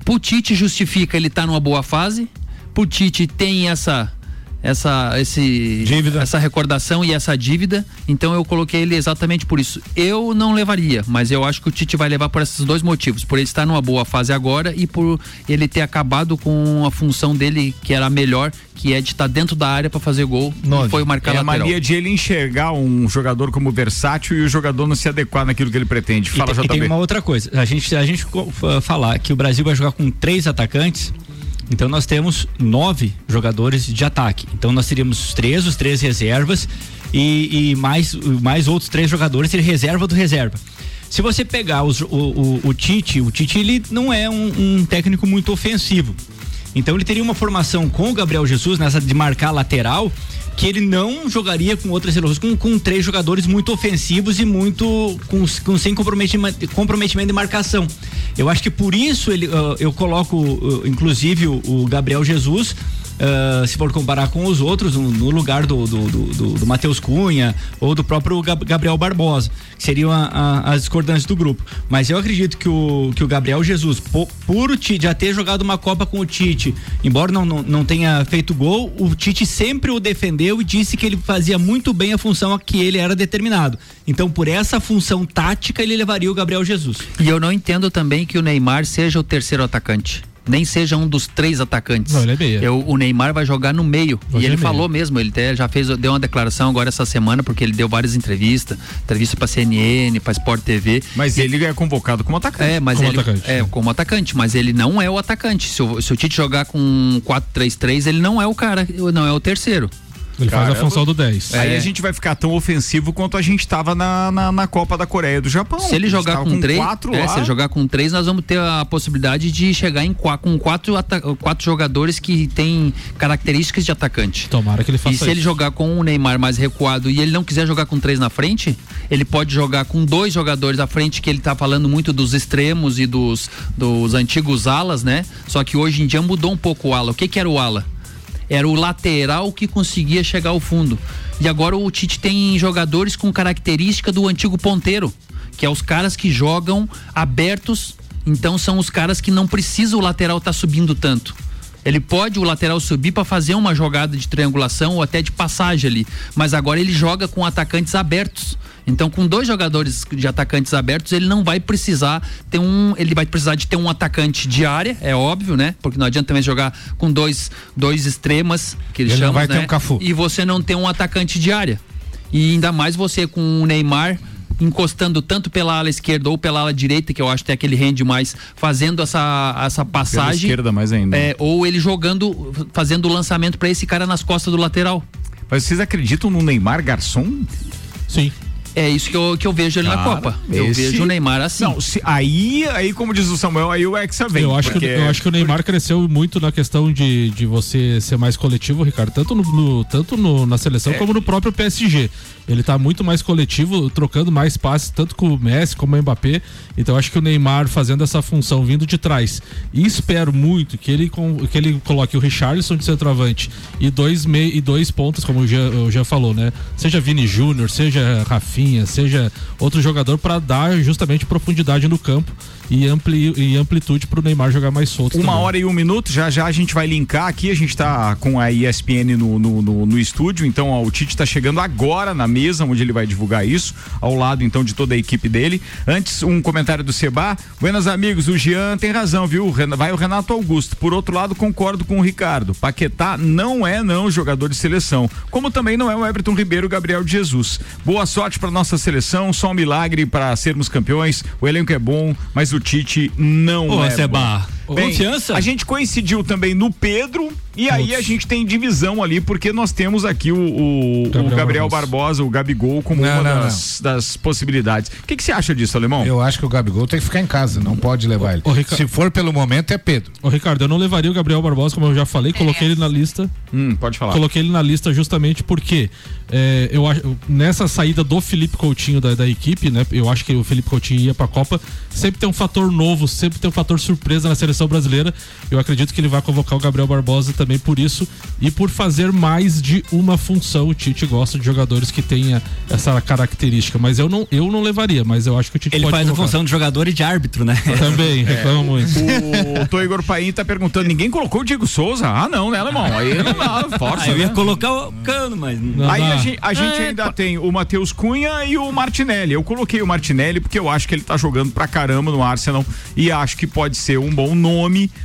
Putite justifica ele estar tá numa boa fase. Putite tem essa essa, esse, essa recordação e essa dívida. Então eu coloquei ele exatamente por isso. Eu não levaria, mas eu acho que o Tite vai levar por esses dois motivos: por ele estar numa boa fase agora e por ele ter acabado com a função dele que era a melhor, que é de estar dentro da área para fazer gol. Não foi marcar é a mania de ele enxergar um jogador como versátil e o jogador não se adequar naquilo que ele pretende. Fala, e, tem- e tem uma outra coisa. A gente, a gente falar que o Brasil vai jogar com três atacantes. Então nós temos nove jogadores de ataque. Então nós teríamos os três, os três reservas e, e mais, mais outros três jogadores de reserva do reserva. Se você pegar os- o, o, o Tite, o Tite ele não é um, um técnico muito ofensivo. Então ele teria uma formação com o Gabriel Jesus nessa de marcar lateral que ele não jogaria com outras com, com três jogadores muito ofensivos e muito com, com sem comprometimento, comprometimento de marcação. Eu acho que por isso ele, ah, eu coloco, ah, inclusive, o, o Gabriel Jesus. Ah, se for comparar com os outros, no, no lugar do, do, do, do- Matheus Cunha ou do próprio Gab- Gabriel Barbosa, que seriam a- a- as discordâncias do grupo. Mas eu acredito que o, que o Gabriel Jesus, po- por Tite já ter jogado uma Copa com o Tite, embora não, não, não tenha feito gol, o Tite sempre o defendeu e disse que ele fazia muito bem a função a que ele era determinado. Então, por essa função tática, ele levaria o Gabriel Jesus. E eu não entendo também que o Neymar seja o terceiro atacante. Nem seja um dos três atacantes. Não, ele é meia. Eu, o Neymar vai jogar no meio. Hoje e ele é meia. falou mesmo, ele até já fez, deu uma declaração agora essa semana, porque ele deu várias entrevistas, entrevista pra CNN, pra Sport TV. Mas ele é convocado como atacante. É, mas Como ele atacante. é como atacante, mas ele não é o atacante. Se o, se o Tite jogar com 4-3-3, ele não é o cara, não é o terceiro. Ele faz a Caramba. função do 10. Aí É. a gente vai ficar tão ofensivo quanto a gente tava na, na, na Copa da Coreia e do Japão. Se ele jogar com, três, quatro é, lá. se ele jogar com três, nós vamos ter a possibilidade de chegar em com quatro, quatro jogadores que têm características de atacante. Tomara que ele faça E se isso. ele jogar com o Neymar mais recuado e ele não quiser jogar com três na frente, ele pode jogar com dois jogadores à frente, que ele tá falando muito dos extremos e dos, dos antigos alas, né? Só que hoje em dia mudou um pouco o ala. O que que era o ala? Era o lateral que conseguia chegar ao fundo. E agora o Tite tem jogadores com característica do antigo ponteiro, que é os caras que jogam abertos. Então são os caras que não precisa o lateral estar subindo tanto. Ele pode o lateral subir para fazer uma jogada de triangulação ou até de passagem ali, mas agora ele joga com atacantes abertos. Então, com dois jogadores de atacantes abertos, ele não vai precisar ter um, ele vai precisar de ter um atacante de área, é óbvio, né? Porque não adianta também jogar com dois, dois extremas que eles Ele não chamam, vai ter né? um Cafu. E você não ter um atacante de área. E ainda mais você com o Neymar encostando tanto pela ala esquerda ou pela ala direita, que eu acho até que ele rende mais, fazendo essa, essa passagem. esquerda mais ainda. É, ou ele jogando, fazendo o lançamento para esse cara nas costas do lateral. Mas vocês acreditam no Neymar Garçom? Sim. É isso que eu, que eu vejo ele na Cara, Copa. Eu esse- vejo o Neymar assim. Não, se- aí, aí, como diz o Samuel, aí o Hexa vem. Eu acho, que, porque- eu acho que o Neymar cresceu muito na questão de, de você ser mais coletivo, Ricardo, tanto, no, no- tanto no- na É. seleção como no próprio PSG. Ele tá muito mais coletivo, trocando mais passes, tanto com o Messi como o Mbappé. Então eu acho que o Neymar fazendo essa função vindo de trás. E espero muito que ele, com- que ele coloque o Richarlison de centroavante e dois, mei, e dois pontos, como o Jean, o Jean falou, né? Seja Vini Júnior, seja Rafinha, seja outro jogador para dar justamente profundidade no campo e, ampli, e amplitude pro Neymar jogar mais solto. Uma também. hora e um minuto, já já a gente vai linkar aqui, a gente tá com a ESPN no, no, no- no estúdio, então ó, o Tite tá chegando agora na mesa, onde ele vai divulgar isso, ao lado então de toda a equipe dele. Antes, um comentário do Seba. Buenas amigos, o Jean tem razão, viu? O Vai o Renato Augusto. Por outro lado, concordo com o Ricardo. Paquetá não é não jogador de seleção, como também não é o Everton Ribeiro o Gabriel de Jesus. Boa sorte para nossa seleção, só um milagre para sermos campeões. O elenco é bom, mas o Tite não Ô, é Seba, bom. Bem, confiança. A gente coincidiu também no Pedro e aí a gente tem divisão ali porque nós temos aqui o, o- o Gabriel, Gabriel Barbosa. o Gabigol como Não, uma não, das, das possibilidades. O que que você acha disso, Alemão? Eu acho que o Gabigol tem que ficar em casa, não pode levar ele. ô, Rica- Se for pelo momento, é Pedro. Ô, Ricardo, eu não levaria o Gabriel Barbosa, como eu já falei, coloquei ele na lista. Hum, pode falar. Coloquei ele na lista justamente porque é, eu acho nessa saída do Felipe Coutinho da, da equipe, né? Eu acho que o Felipe Coutinho ia pra Copa. Sempre tem um fator novo, sempre tem um fator surpresa na seleção brasileira. Eu acredito que ele vai convocar o Gabriel Barbosa também por isso e por fazer mais de uma função. O Tite gosta de jogadores que tenha essa característica, mas eu não, eu não levaria, mas eu acho que o Tite Ele pode faz a função de jogador e de árbitro, né? Também, <laughs> reclama muito. O Tô Igor Paim tá perguntando: ninguém colocou o Diego Souza? Ah, não, né, alemão? Aí não dá, <laughs> força. Ah, eu ia né? colocar o cano, mas. Aí a gente, a gente ainda tem o Matheus Cunha e o Martinelli. Eu coloquei o Martinelli porque eu acho que ele tá jogando pra caramba no Arsenal e acho que pode ser um bom nome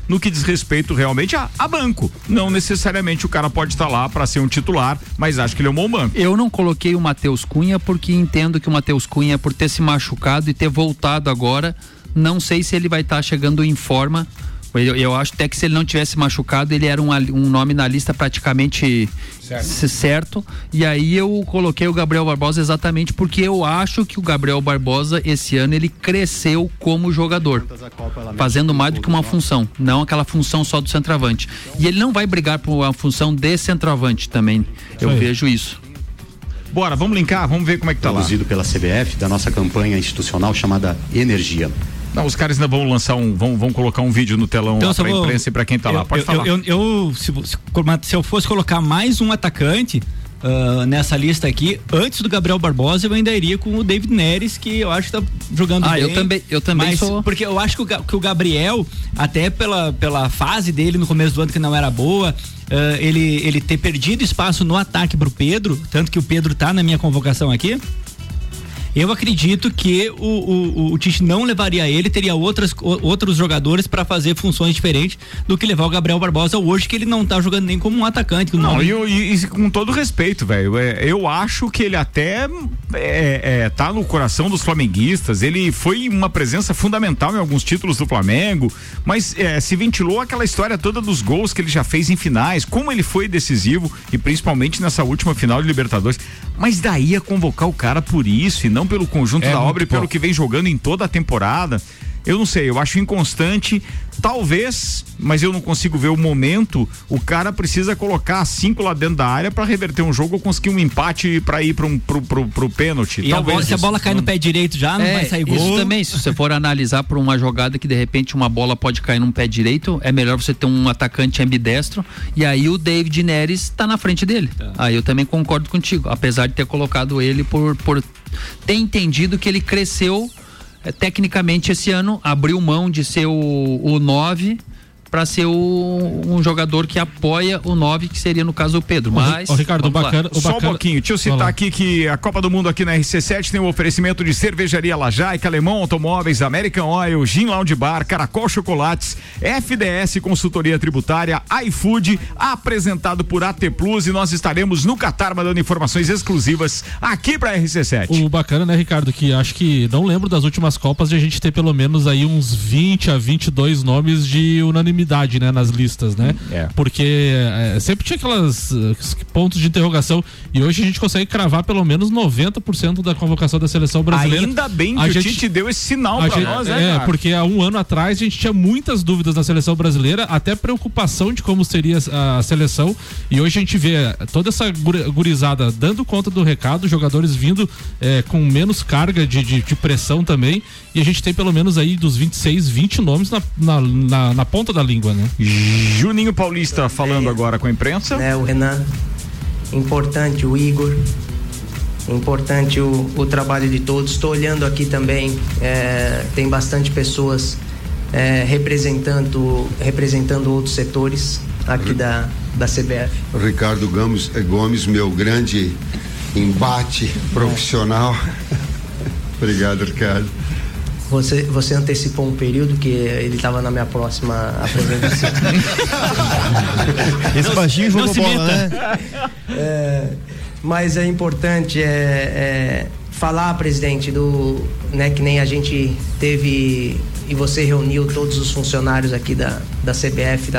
no que diz respeito realmente a, a banco. Não necessariamente o cara pode estar lá pra ser um titular, mas acho que ele é um bom banco. Eu não coloquei o Matheus Cunha porque entendo que o Matheus Cunha, por ter se machucado e ter voltado agora, não sei se ele vai estar chegando em forma. Eu, eu acho até que se ele não tivesse machucado, ele era um, um nome na lista praticamente c- certo. E aí eu coloquei o Gabriel Barbosa exatamente porque eu acho que o Gabriel Barbosa esse ano ele cresceu como jogador, fazendo mais do que uma função, não aquela função só do centroavante. E ele não vai brigar por uma função de centroavante também. Eu aí. vejo isso. Bora, vamos linkar, vamos ver como é que tá lá. Produzido pela CBF, da nossa campanha institucional chamada Energia. Não, os caras ainda vão lançar um, vão, vão colocar um vídeo no telão Então, lá pra vou- imprensa e pra quem tá eu, lá. Pode eu, falar. Eu, eu- se, se- se eu fosse colocar mais um atacante ah, nessa lista aqui, antes do Gabriel Barbosa, eu ainda iria com o David Neres, que eu acho que tá jogando Ah, bem. eu também- eu também mas, sou- Porque eu acho que o, que o Gabriel, até pela, pela fase dele no começo do ano que não era boa, ah, ele, ele ter perdido espaço no ataque pro Pedro, tanto que o Pedro tá na minha convocação aqui. Eu acredito que o, o, o Tite não levaria ele, teria outras, outros jogadores para fazer funções diferentes do que levar o Gabriel Barbosa hoje, que ele não tá jogando nem como um atacante. Não, e, e- e com todo respeito, velho, é, eu acho que ele até é, é, tá no coração dos flamenguistas. Ele foi uma presença fundamental em alguns títulos do Flamengo, mas é, se ventilou aquela história toda dos gols que ele já fez em finais, como ele foi decisivo e principalmente nessa última final de Libertadores. Mas daí a convocar o cara por isso e não pelo conjunto É da obra e pelo pouco. que vem jogando em toda a temporada. Eu não sei, eu acho inconstante. Talvez, mas eu não consigo ver o momento. O cara precisa colocar cinco lá dentro da área pra reverter um jogo ou conseguir um empate pra ir pra um, pro, pro, pro pênalti. E a bola- se a bola cai no pé direito já, não É, vai sair Isso gol. também, se você for analisar por uma jogada que de repente uma bola pode cair num pé direito, é melhor você ter um atacante ambidestro e aí o David Neres tá na frente dele. Aí eu também concordo contigo, apesar de ter colocado ele por, por ter entendido que ele cresceu tecnicamente esse ano, abriu mão de ser o, o 9 para ser o- um jogador que apoia o 9, que seria no caso o Pedro. Mas. vamos lá. Só um pouquinho, deixa eu citar aqui que a Copa do Mundo aqui na RC7 tem o oferecimento de cervejaria Lajaica, Alemão Automóveis, American Oil, Gin Lounge Bar, Caracol Chocolates, FDS Consultoria Tributária, iFood, apresentado por AT Plus e nós estaremos no Catar mandando informações exclusivas aqui pra RC7. O bacana, né, Ricardo, que acho que não lembro das últimas Copas de a gente ter pelo menos aí uns 20 a 22 nomes de unanimidade, né, nas listas, né? É. Porque é, sempre tinha aquelas eh, pontos de interrogação e hoje a gente consegue cravar pelo menos 90% da convocação da seleção brasileira. Ainda bem que A o gente- Tite deu esse sinal a pra gente- nós, né, é, cara? porque há um ano atrás a gente tinha muitas dúvidas na seleção brasileira, até preocupação de como seria a seleção. E hoje a gente vê toda essa guri- gurizada dando conta do recado, jogadores vindo é, com menos carga de, de- de pressão também. E a gente tem pelo menos aí dos 26, 20 nomes na, na, na- na ponta da língua, né? Juninho Paulista falando agora com a imprensa. né, o Renan, importante o Igor, importante o, o trabalho de todos. Estou olhando aqui também, é, tem bastante pessoas é, representando, representando outros setores aqui da, da CBF. Ricardo Gomes, eh, Gomes, meu grande embate profissional. <laughs> Obrigado, Ricardo. Você, você antecipou um período que ele estava na minha próxima apresentação. Esse baixinho jogou bola, né? É, mas é importante é, é, falar, presidente, do né, que nem a gente teve e você reuniu todos os funcionários aqui da, da CBF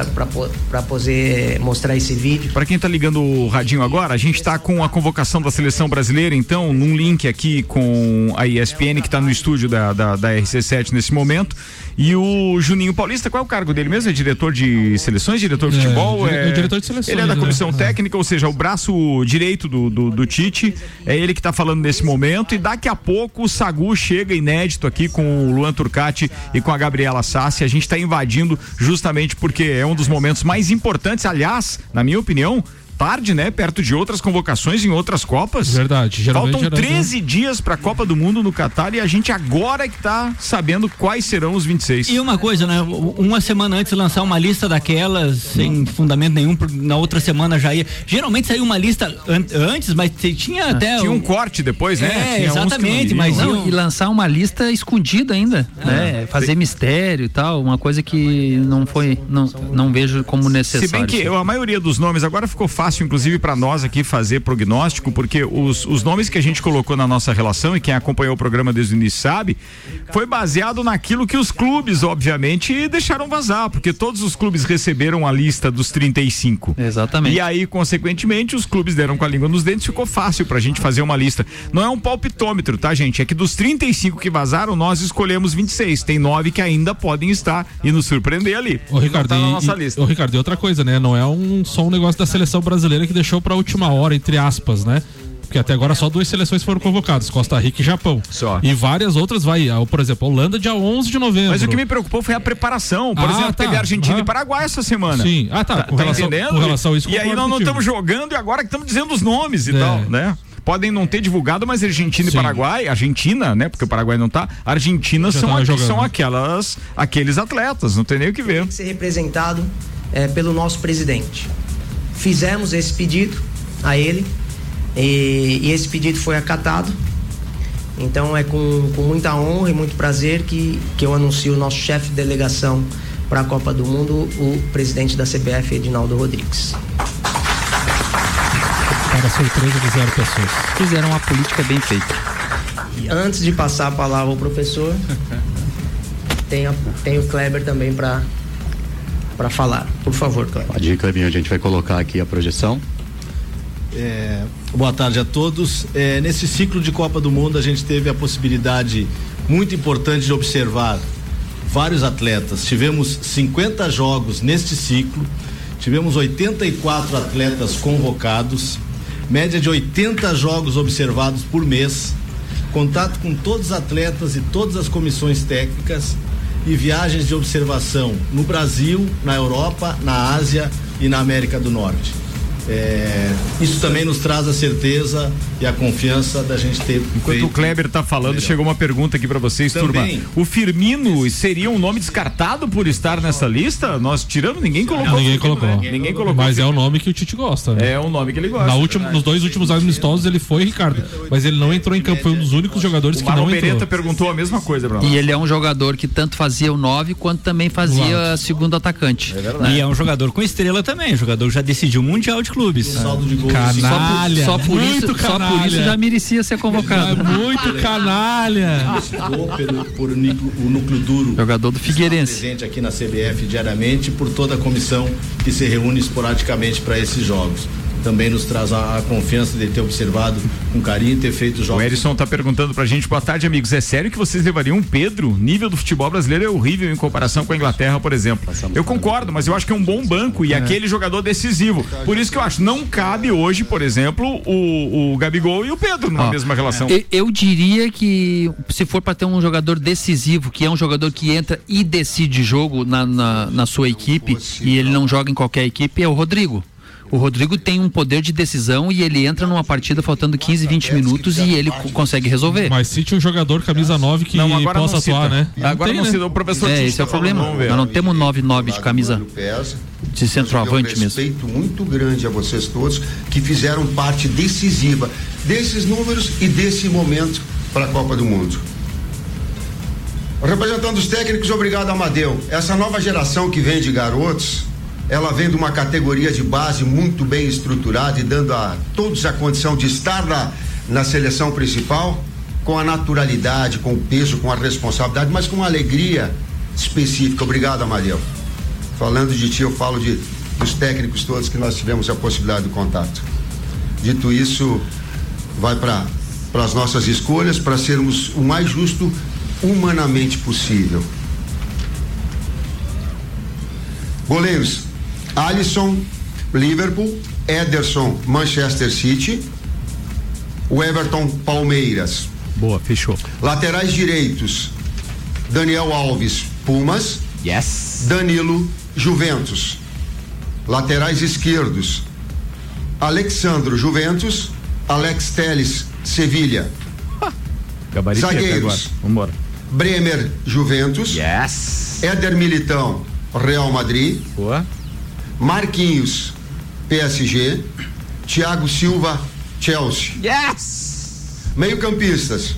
para poder mostrar esse vídeo. Para quem tá ligando o radinho agora, a gente tá com a convocação da seleção brasileira, então, num link aqui com a ESPN, que tá no estúdio da, da, da RC7 nesse momento. E o Juninho Paulista, qual é o cargo dele mesmo? É diretor de seleções, diretor de É, futebol? dire- é diretor de seleções, Ele é da né? comissão É. técnica, ou seja, o braço direito do, do, do Tite. É ele que tá falando nesse momento. E daqui a pouco o Sagu chega inédito aqui com o Luan Turcati e com a Gabriela Sassi. A gente está invadindo justamente porque é um dos momentos mais importantes, aliás, na minha opinião, tarde, né? Perto de outras convocações em outras Copas. Verdade. geralmente Faltam era- 13 dias para a Copa do Mundo no Catar e a gente agora é que tá sabendo quais serão os 26. E uma coisa, né? Uma semana antes lançar uma lista daquelas sem fundamento nenhum, na outra semana já ia. Geralmente saiu uma lista an- antes, mas tinha até. Tinha um corte depois, né? É, exatamente, mas Não, e lançar uma lista escondida ainda, né? Fazer mistério e tal, uma coisa que não foi, não, não vejo como necessário. Se bem que a maioria dos nomes agora ficou fácil, inclusive, para nós aqui fazer prognóstico, porque os, os nomes que a gente colocou na nossa relação e quem acompanhou o programa desde o início sabe, foi baseado naquilo que os clubes, obviamente, deixaram vazar, porque todos os clubes receberam a lista dos 35. Exatamente. E aí, consequentemente, os clubes deram com a língua nos dentes, ficou fácil pra gente fazer uma lista. Não é um palpitômetro, tá, gente? É que dos 35 que vazaram, nós escolhemos 26. Tem nove que ainda podem estar e nos surpreender ali. Ô, Ricardo, tá na nossa e- lista. ô, Ricardo, e outra coisa, né? Não é um, só um negócio da seleção brasileira que deixou pra última hora, entre aspas, né? Porque até agora só duas seleções foram convocadas, Costa Rica e Japão. Só. E várias outras vai, ah, por exemplo, Holanda dia 11 de novembro. Mas o que me preocupou foi a preparação. Por Ah, exemplo, tá. teve Argentina Aham. e Paraguai essa semana. Sim. Ah, tá. Com relação- entendendo? com relação a isso, E aí nós não estamos jogando e agora que estamos dizendo os nomes e É. tal, né? Podem não ter divulgado, mas Argentina Sim. e Paraguai, Argentina, né? Porque o Paraguai não tá. Argentina Já são, jogando. são aquelas, aqueles atletas, não tem nem o que ver. ser representado eh, pelo nosso presidente. Fizemos esse pedido a ele e, e esse pedido foi acatado. Então é com, com muita honra e muito prazer que, que eu anuncio o nosso chefe de delegação para a Copa do Mundo, o presidente da CBF, Edinaldo Rodrigues. Para surpresa de zero pessoas. Fizeram uma política bem feita. E antes de passar a palavra ao professor, <laughs> tem, a- tem o Kleber também para falar. Por favor, Kleber. Pode ir, Clebinho, a gente vai colocar aqui a projeção. É, boa tarde a todos. É, nesse ciclo de Copa do Mundo, a gente teve a possibilidade muito importante de observar vários atletas. Tivemos 50 jogos neste ciclo, tivemos 84 atletas convocados, média de 80 jogos observados por mês, contato com todos os atletas e todas as comissões técnicas e viagens de observação no Brasil, na Europa, na Ásia e na América do Norte. É, isso também nos traz a certeza e a confiança da gente ter Enquanto o Kleber tá falando, chegou uma pergunta aqui pra vocês, Também. turma. O Firmino seria um nome descartado por estar nessa lista? Nós tiramos, ninguém colocou. Ninguém Firmino, colocou. né? Ninguém colocou. Mas é o nome que o Tite gosta. né? É o nome que ele gosta. Na última, nos dois últimos amistosos ele foi, Ricardo. Mas ele não entrou em campo. Foi um dos únicos jogadores O que não Marlon entrou. Beretta perguntou a mesma coisa pra nós. E ele é um jogador que tanto fazia o 9 quanto também fazia segundo atacante. E é um jogador com estrela também, um jogador que já decidiu o Mundial de Clubes. saldo de gols. Canalha. Só por, Muito isso, só por canalha. isso já merecia ser convocado. É muito canalha. Pelo, por o núcleo, o núcleo duro. Jogador do Figueirense. Presente aqui na CBF diariamente por toda a comissão que se reúne esporadicamente para esses jogos. Também nos traz a, a confiança de ter observado com carinho e ter feito O jogos. Erison tá perguntando pra gente, boa tarde, amigos. É sério que vocês levariam um Pedro? O nível do futebol brasileiro é horrível em comparação com a Inglaterra, por exemplo. Eu concordo, mas eu acho que é um bom banco e aquele jogador decisivo. Por isso que eu acho, não cabe hoje, por exemplo, o, o Gabigol e o Pedro numa Ó, mesma relação. Eu, eu diria que se for para ter um jogador decisivo, que é um jogador que entra e decide jogo na, na, na sua equipe e ele não joga em qualquer equipe, é o Rodrigo. O Rodrigo tem um poder de decisão e ele entra numa partida faltando 15, 20 minutos e ele co- consegue resolver. Mas cite um jogador camisa 9 que Não, agora possa não cita. atuar, né? Agora tem, não né? cita. O professor É, esse é o problema. Nós não temos 9-9 de camisa de centroavante um mesmo. respeito muito grande a vocês todos que fizeram parte decisiva desses números e desse momento para a Copa do Mundo. Representando os técnicos, obrigado Amadeu. Essa nova geração que vem de garotos, ela vem de uma categoria de base muito bem estruturada e dando a todos a condição de estar na, na seleção principal com a naturalidade, com o peso, com a responsabilidade, mas com uma alegria específica. Obrigado, Amadeu. Falando de ti, eu falo de, dos técnicos todos que nós tivemos a possibilidade de contato. Dito isso, vai para as nossas escolhas para sermos o mais justo humanamente possível. Goleiros: Alisson, Liverpool, Ederson, Manchester City, o Everton, Palmeiras. Boa, fechou. Laterais direitos: Daniel Alves, Pumas. Yes. Danilo, Juventus. Laterais esquerdos. Alexandro, Juventus. Alex Teles, Sevilha. Agora. Zagueiros. Vambora. Bremer, Juventus. Yes. Éder Militão, Real Madrid. Boa. Marquinhos, PSG. Thiago Silva, Chelsea. Yes. Meio-campistas.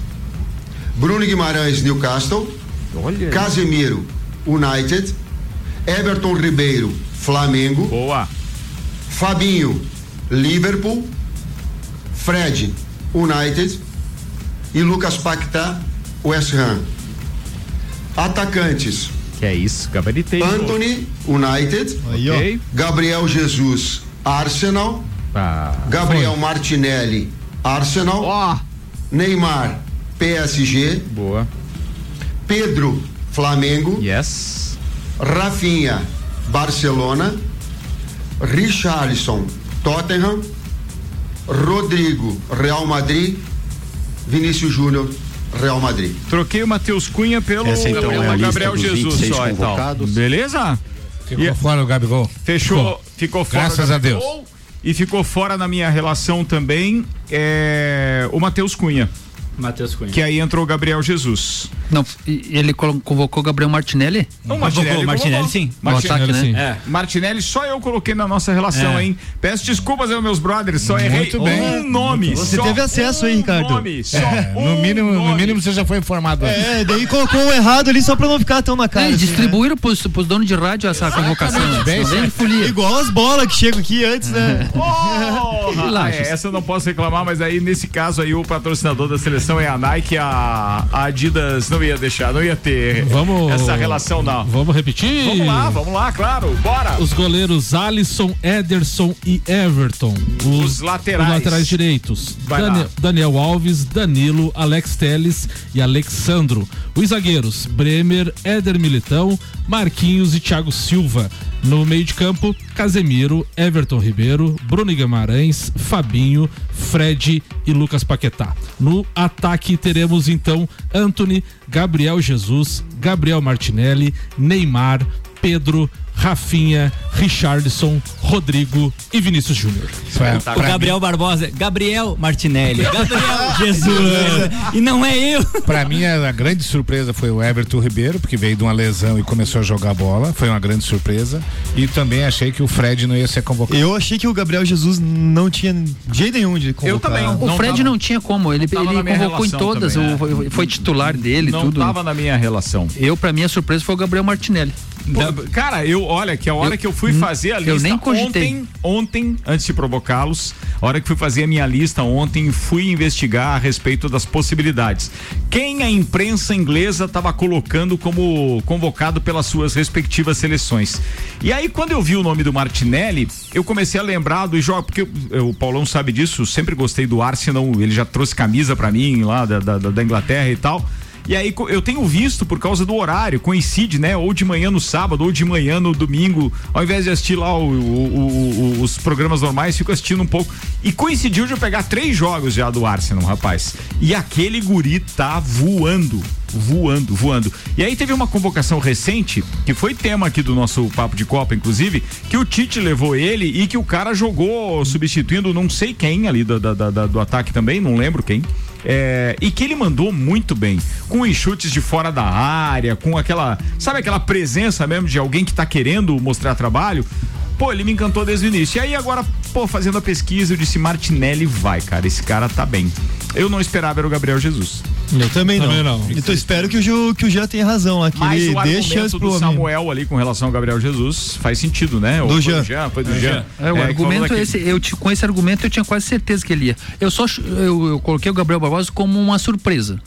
Bruno Guimarães, Newcastle. Olha. Casemiro, United. Everton Ribeiro, Flamengo. Boa. Fabinho, Liverpool. Fred, United. E Lucas Paquetá, West Ham. Atacantes. Que é isso, gabaritei. Anthony, United. Aí, ó. Ok. Gabriel Jesus, Arsenal. Ah, Gabriel Martinelli, Arsenal. Ó. Neymar, PSG. Boa. Pedro, Flamengo. Yes. Rafinha, Barcelona. Richarlison, Tottenham. Rodrigo, Real Madrid. Vinícius Júnior, Real Madrid. Troquei o Matheus Cunha pelo Essa, então, Gabriel, é Gabriel Jesus 26 só e tal. convocados. Beleza? Ficou E- fora o Gabigol. Fechou, ficou, fora. Graças o a Deus. Gabigol, E ficou fora na minha relação também é, o Matheus Cunha. Matheus Cunha. Que aí entrou o Gabriel Jesus. Não, ele convocou o Gabriel Martinelli? O Martinelli, Martinelli, convocou. sim. Martinelli, No ataque, sim. né? É. Martinelli, só eu coloquei na nossa relação, É. hein? Peço desculpas aos meus brothers, só errei Muito bem. um nome. Você teve acesso um aí, Ricardo. Nome, só É, um no, mínimo, no nome. mínimo você já foi informado. É, daí <laughs> colocou um errado ali só pra não ficar tão na cara. É, assim, né? distribuíram pros, pros donos de rádio essa convocação. bem, Só vem de folia. Igual as bolas que chegam aqui antes, né? <laughs> Relaxa. É, essa eu não posso reclamar, mas aí nesse caso aí o patrocinador da seleção é a Nike, a, a Adidas não ia deixar, não ia ter Vamos. essa relação não. Vamos repetir? Vamos lá, vamos lá, claro, bora! Os goleiros Alisson, Ederson e Everton. Os laterais. Os laterais direitos. Vai Dani- lá. Daniel Alves, Danilo, Alex Teles e Alexandro. Os zagueiros Bremer, Éder Militão, Marquinhos e Thiago Silva. No meio de campo, Casemiro, Everton Ribeiro, Bruno Guimarães, Fabinho, Fred e Lucas Paquetá. No ataque teremos então Anthony, Gabriel Jesus, Gabriel Martinelli, Neymar, Pedro, Rafinha, Richardson, Rodrigo e Vinícius Júnior. Isso é, O Gabriel Barbosa, Gabriel Martinelli, <laughs> Gabriel Jesus. E não é eu. <laughs> Pra mim, a grande surpresa foi o Everton Ribeiro, porque veio de uma lesão e começou a jogar bola. Foi uma grande surpresa. E também achei que o Fred não ia ser convocado. Eu achei que o Gabriel Jesus não tinha jeito nenhum de convocar. também. O Não Fred tava- não tinha como, ele, ele convocou em todas, também, o- é. foi, foi titular dele, não tudo. tava na minha relação. Eu, pra mim, a surpresa foi o Gabriel Martinelli. Pô, cara, eu, olha, que a hora Eu- que eu fui fazer a lista ontem, ontem, antes de provocá-los, a hora que fui fazer a minha lista ontem, fui investigar a respeito das possibilidades. Quem a imprensa inglesa estava colocando como convocado pelas suas respectivas seleções. E aí, quando eu vi o nome do Martinelli, eu comecei a lembrar do jogo, porque eu- eu- o Paulão sabe disso, sempre gostei do Arsenal, ele já trouxe camisa pra mim lá da, da, da Inglaterra e tal. E aí eu tenho visto por causa do horário, coincide, né? Ou de manhã no sábado, ou de manhã no domingo, ao invés de assistir lá o- o- o- os programas normais, fico assistindo um pouco. E coincidiu de eu pegar três jogos já do Arsenal, rapaz. E aquele guri tá voando. Voando, voando. E aí teve uma convocação recente, que foi tema aqui do nosso Papo de Copa, inclusive, que o Tite levou ele e que o cara jogou substituindo não sei quem ali do, da- da- do ataque também, não lembro quem. É, e que ele mandou muito bem, com os chutes de fora da área, com aquela, sabe aquela presença mesmo de alguém que tá querendo mostrar trabalho. Pô, ele me encantou desde o início. E aí agora, pô, fazendo a pesquisa, eu disse Martinelli vai, cara, esse cara tá bem. Eu não esperava era o Gabriel Jesus. Eu também, Também não. não. Então espero que o, Ju, que o Jean tenha razão lá, que Mas ele o chance pro do. Samuel ali com relação ao Gabriel Jesus faz sentido, né? Ou Do foi Jean. Foi do Jean. É, o É, argumento é esse. Eu, com esse argumento eu tinha quase certeza que ele ia. Eu só eu, eu coloquei o Gabriel Barbosa como uma surpresa.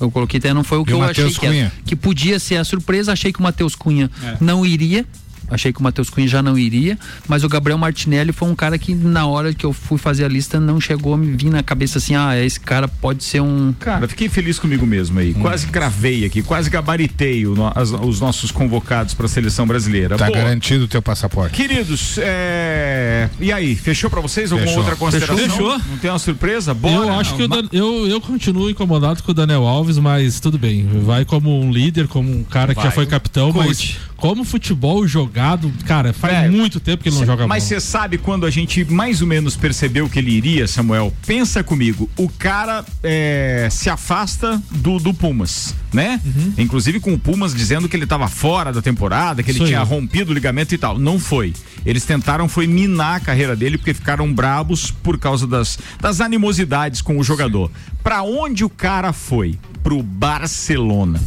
Eu coloquei até não foi o que E eu achei Matheus que era. Que podia ser a surpresa, achei que o Matheus Cunha É. não iria. Achei que o Matheus Cunha já não iria, mas o Gabriel Martinelli foi um cara que na hora que eu fui fazer a lista não chegou a me vir na cabeça assim, ah, esse cara pode ser um. Cara, fiquei feliz comigo mesmo aí. Quase cravei aqui, quase gabaritei o as- os nossos convocados para a seleção brasileira. Tá Boa. garantido o teu passaporte. Queridos, é... e aí, fechou pra vocês alguma Fechou. outra consideração? Fechou. Não tem uma surpresa? Bora. eu acho que Dan- eu, eu continuo incomodado com o Daniel Alves, mas tudo bem. Vai como um líder, como um cara que Vai. já foi capitão, Coach. mas como futebol jogado, cara, faz É, muito tempo que ele não Cê- joga Mas você sabe quando a gente mais ou menos percebeu que ele iria, Samuel? Pensa comigo, o cara é, se afasta do, do Pumas, né? Uhum. Inclusive com o Pumas dizendo que ele estava fora da temporada, que ele Isso aí. tinha rompido o ligamento e tal. Não foi. Eles tentaram foi minar a carreira dele porque ficaram brabos por causa das, das animosidades com o jogador. Pra onde o cara foi? Pro Barcelona.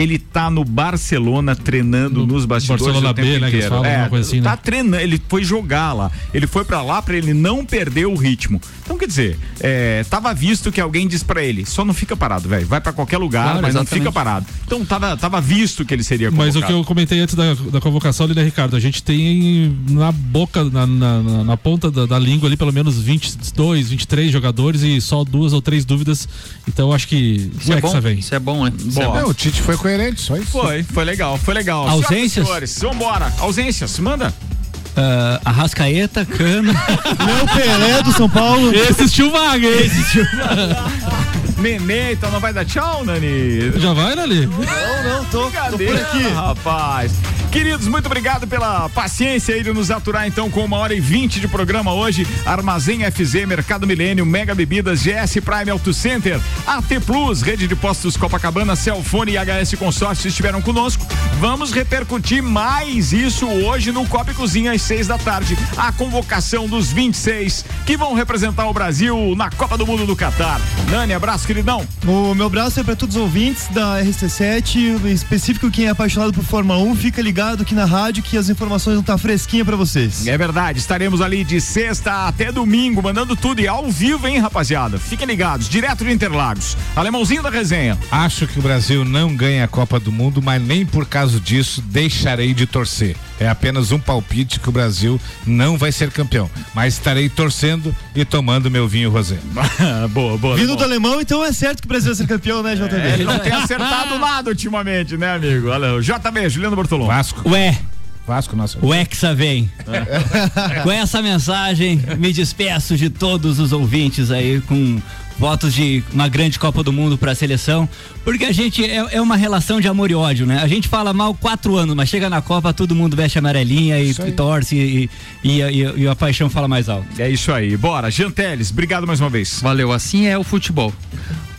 Ele tá no Barcelona treinando nos bastidores Barcelona o tempo B, né, que inteiro. falam, É, assim, tá né? treinando, ele foi jogar lá. Ele foi pra lá pra ele não perder o ritmo. Então, quer dizer, é, tava visto que alguém disse pra ele: só não fica parado, velho. Vai pra qualquer lugar, Claro, mas não exatamente. fica parado. Então, tava, tava visto que ele seria convocado. Mas o que eu comentei antes da, da convocação ali, né, Ricardo? A gente tem na boca, na, na, na- na ponta da, da língua ali, pelo menos 22, 23 jogadores e só duas ou três dúvidas. Então eu acho que Isso o é Hexa bom, vem. isso é bom, né? Isso é bom. Não, o Tite foi coerente, só isso. Foi, foi legal, foi legal. Ausências? Senhoras senhores, vambora. Ausências, manda. Ah, Arrascaeta, Cano. <laughs> Léo Pelé do São Paulo. Esse estilo vaga, hein? Nenê, então não vai dar tchau, Nani? Já vai, Nali? Não, não, tô, tô por aqui. rapaz. Queridos, muito obrigado pela paciência aí de nos aturar então com uma hora e vinte de programa hoje. Armazém FZ, Mercado Milênio, Mega Bebidas, GS Prime Auto Center, AT Plus, Rede de Postos Copacabana, Celfone e HS Consórcio estiveram conosco. Vamos repercutir mais isso hoje no Copa Cozinha às seis da tarde. A convocação dos 26 que vão representar o Brasil na Copa do Mundo do Catar. Nani, abraço, queridão. O meu braço é para todos os ouvintes da RC7, em específico quem é apaixonado por Fórmula 1, fica ligado aqui na rádio que as informações vão estar fresquinhas para vocês. É verdade, estaremos ali de sexta até domingo, mandando tudo e ao vivo, hein, rapaziada? Fiquem ligados, direto de Interlagos. Alemãozinho da resenha. Acho que o Brasil não ganha a Copa do Mundo, mas nem por causa disso deixarei de torcer. É apenas um palpite que o Brasil não vai ser campeão, mas estarei torcendo e tomando meu vinho rosé. <laughs> boa, boa. Vindo do alemão, então é certo que o Brasil vai ser campeão, né, JB? É, ele não tem acertado nada ultimamente, né, amigo? Olha, o JB, Juliano Bortolom. Vasco. Ué, Vasco, nossa. o Hexa vem. Com essa mensagem, me despeço de todos os ouvintes aí com votos de uma grande Copa do Mundo para a seleção, porque a gente é, é uma relação de amor e ódio, né? A gente fala mal quatro anos, mas chega na Copa todo mundo veste amarelinha e, e torce e, e, e- e a paixão fala mais alto. É isso aí. Bora, Janteles, obrigado mais uma vez. Valeu, assim é o futebol.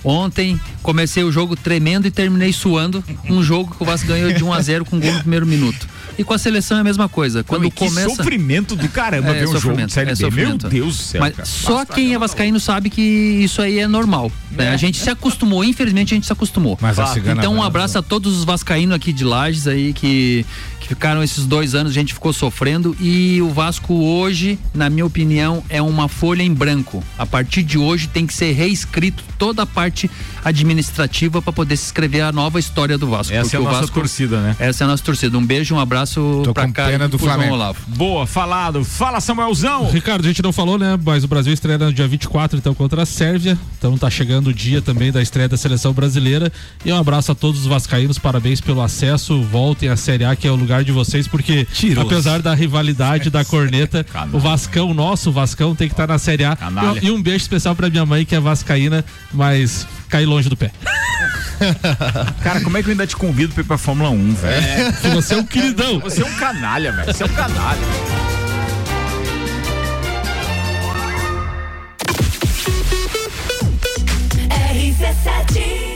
Ontem comecei o jogo tremendo e terminei suando. Um jogo que o Vasco ganhou de 1 a 0 com gol no primeiro minuto. E com a seleção é a mesma coisa. Quando Não, que começa sofrimento do caramba ver um jogo de Série é B. Meu. Deus do céu, Mas cara. só Basta quem é vascaíno sabe que isso aí é normal. né? A gente se acostumou, infelizmente a gente se acostumou. Mas a cigana então um brava- abraço a todos os vascaínos aqui de Lages aí que, que ficaram esses dois anos, a gente ficou sofrendo e o Vasco hoje, na minha opinião, é uma folha em branco. A partir de hoje tem que ser reescrito toda a parte administrativa para poder se escrever a nova história do Vasco. Essa é a o nossa Vasco- torcida, né? Essa é a nossa torcida. Um beijo, um abraço Tô pra com cá pena do Flamengo. Olavo. Boa, falado. Fala, Samuelzão. Ricardo, a gente não falou, né? Mas o Brasil estreia no dia 24, então, contra a Sérvia. Então tá chegando o dia também da estreia da seleção brasileira. E um abraço a todos os vascaínos, parabéns pelo acesso. Voltem à Série A, que é o lugar de vocês, porque Tiros. apesar da rivalidade da corneta, <laughs> o Vascão, nosso Vascão, tem que estar na Série A. E, e um beijo especial pra minha mãe, que é vascaína, mas cai longe do pé. <laughs> Cara, como é que eu ainda te convido pra ir pra Fórmula 1, velho? Você é um queridão. Você é um canalha, velho. Você é um canalha. RC7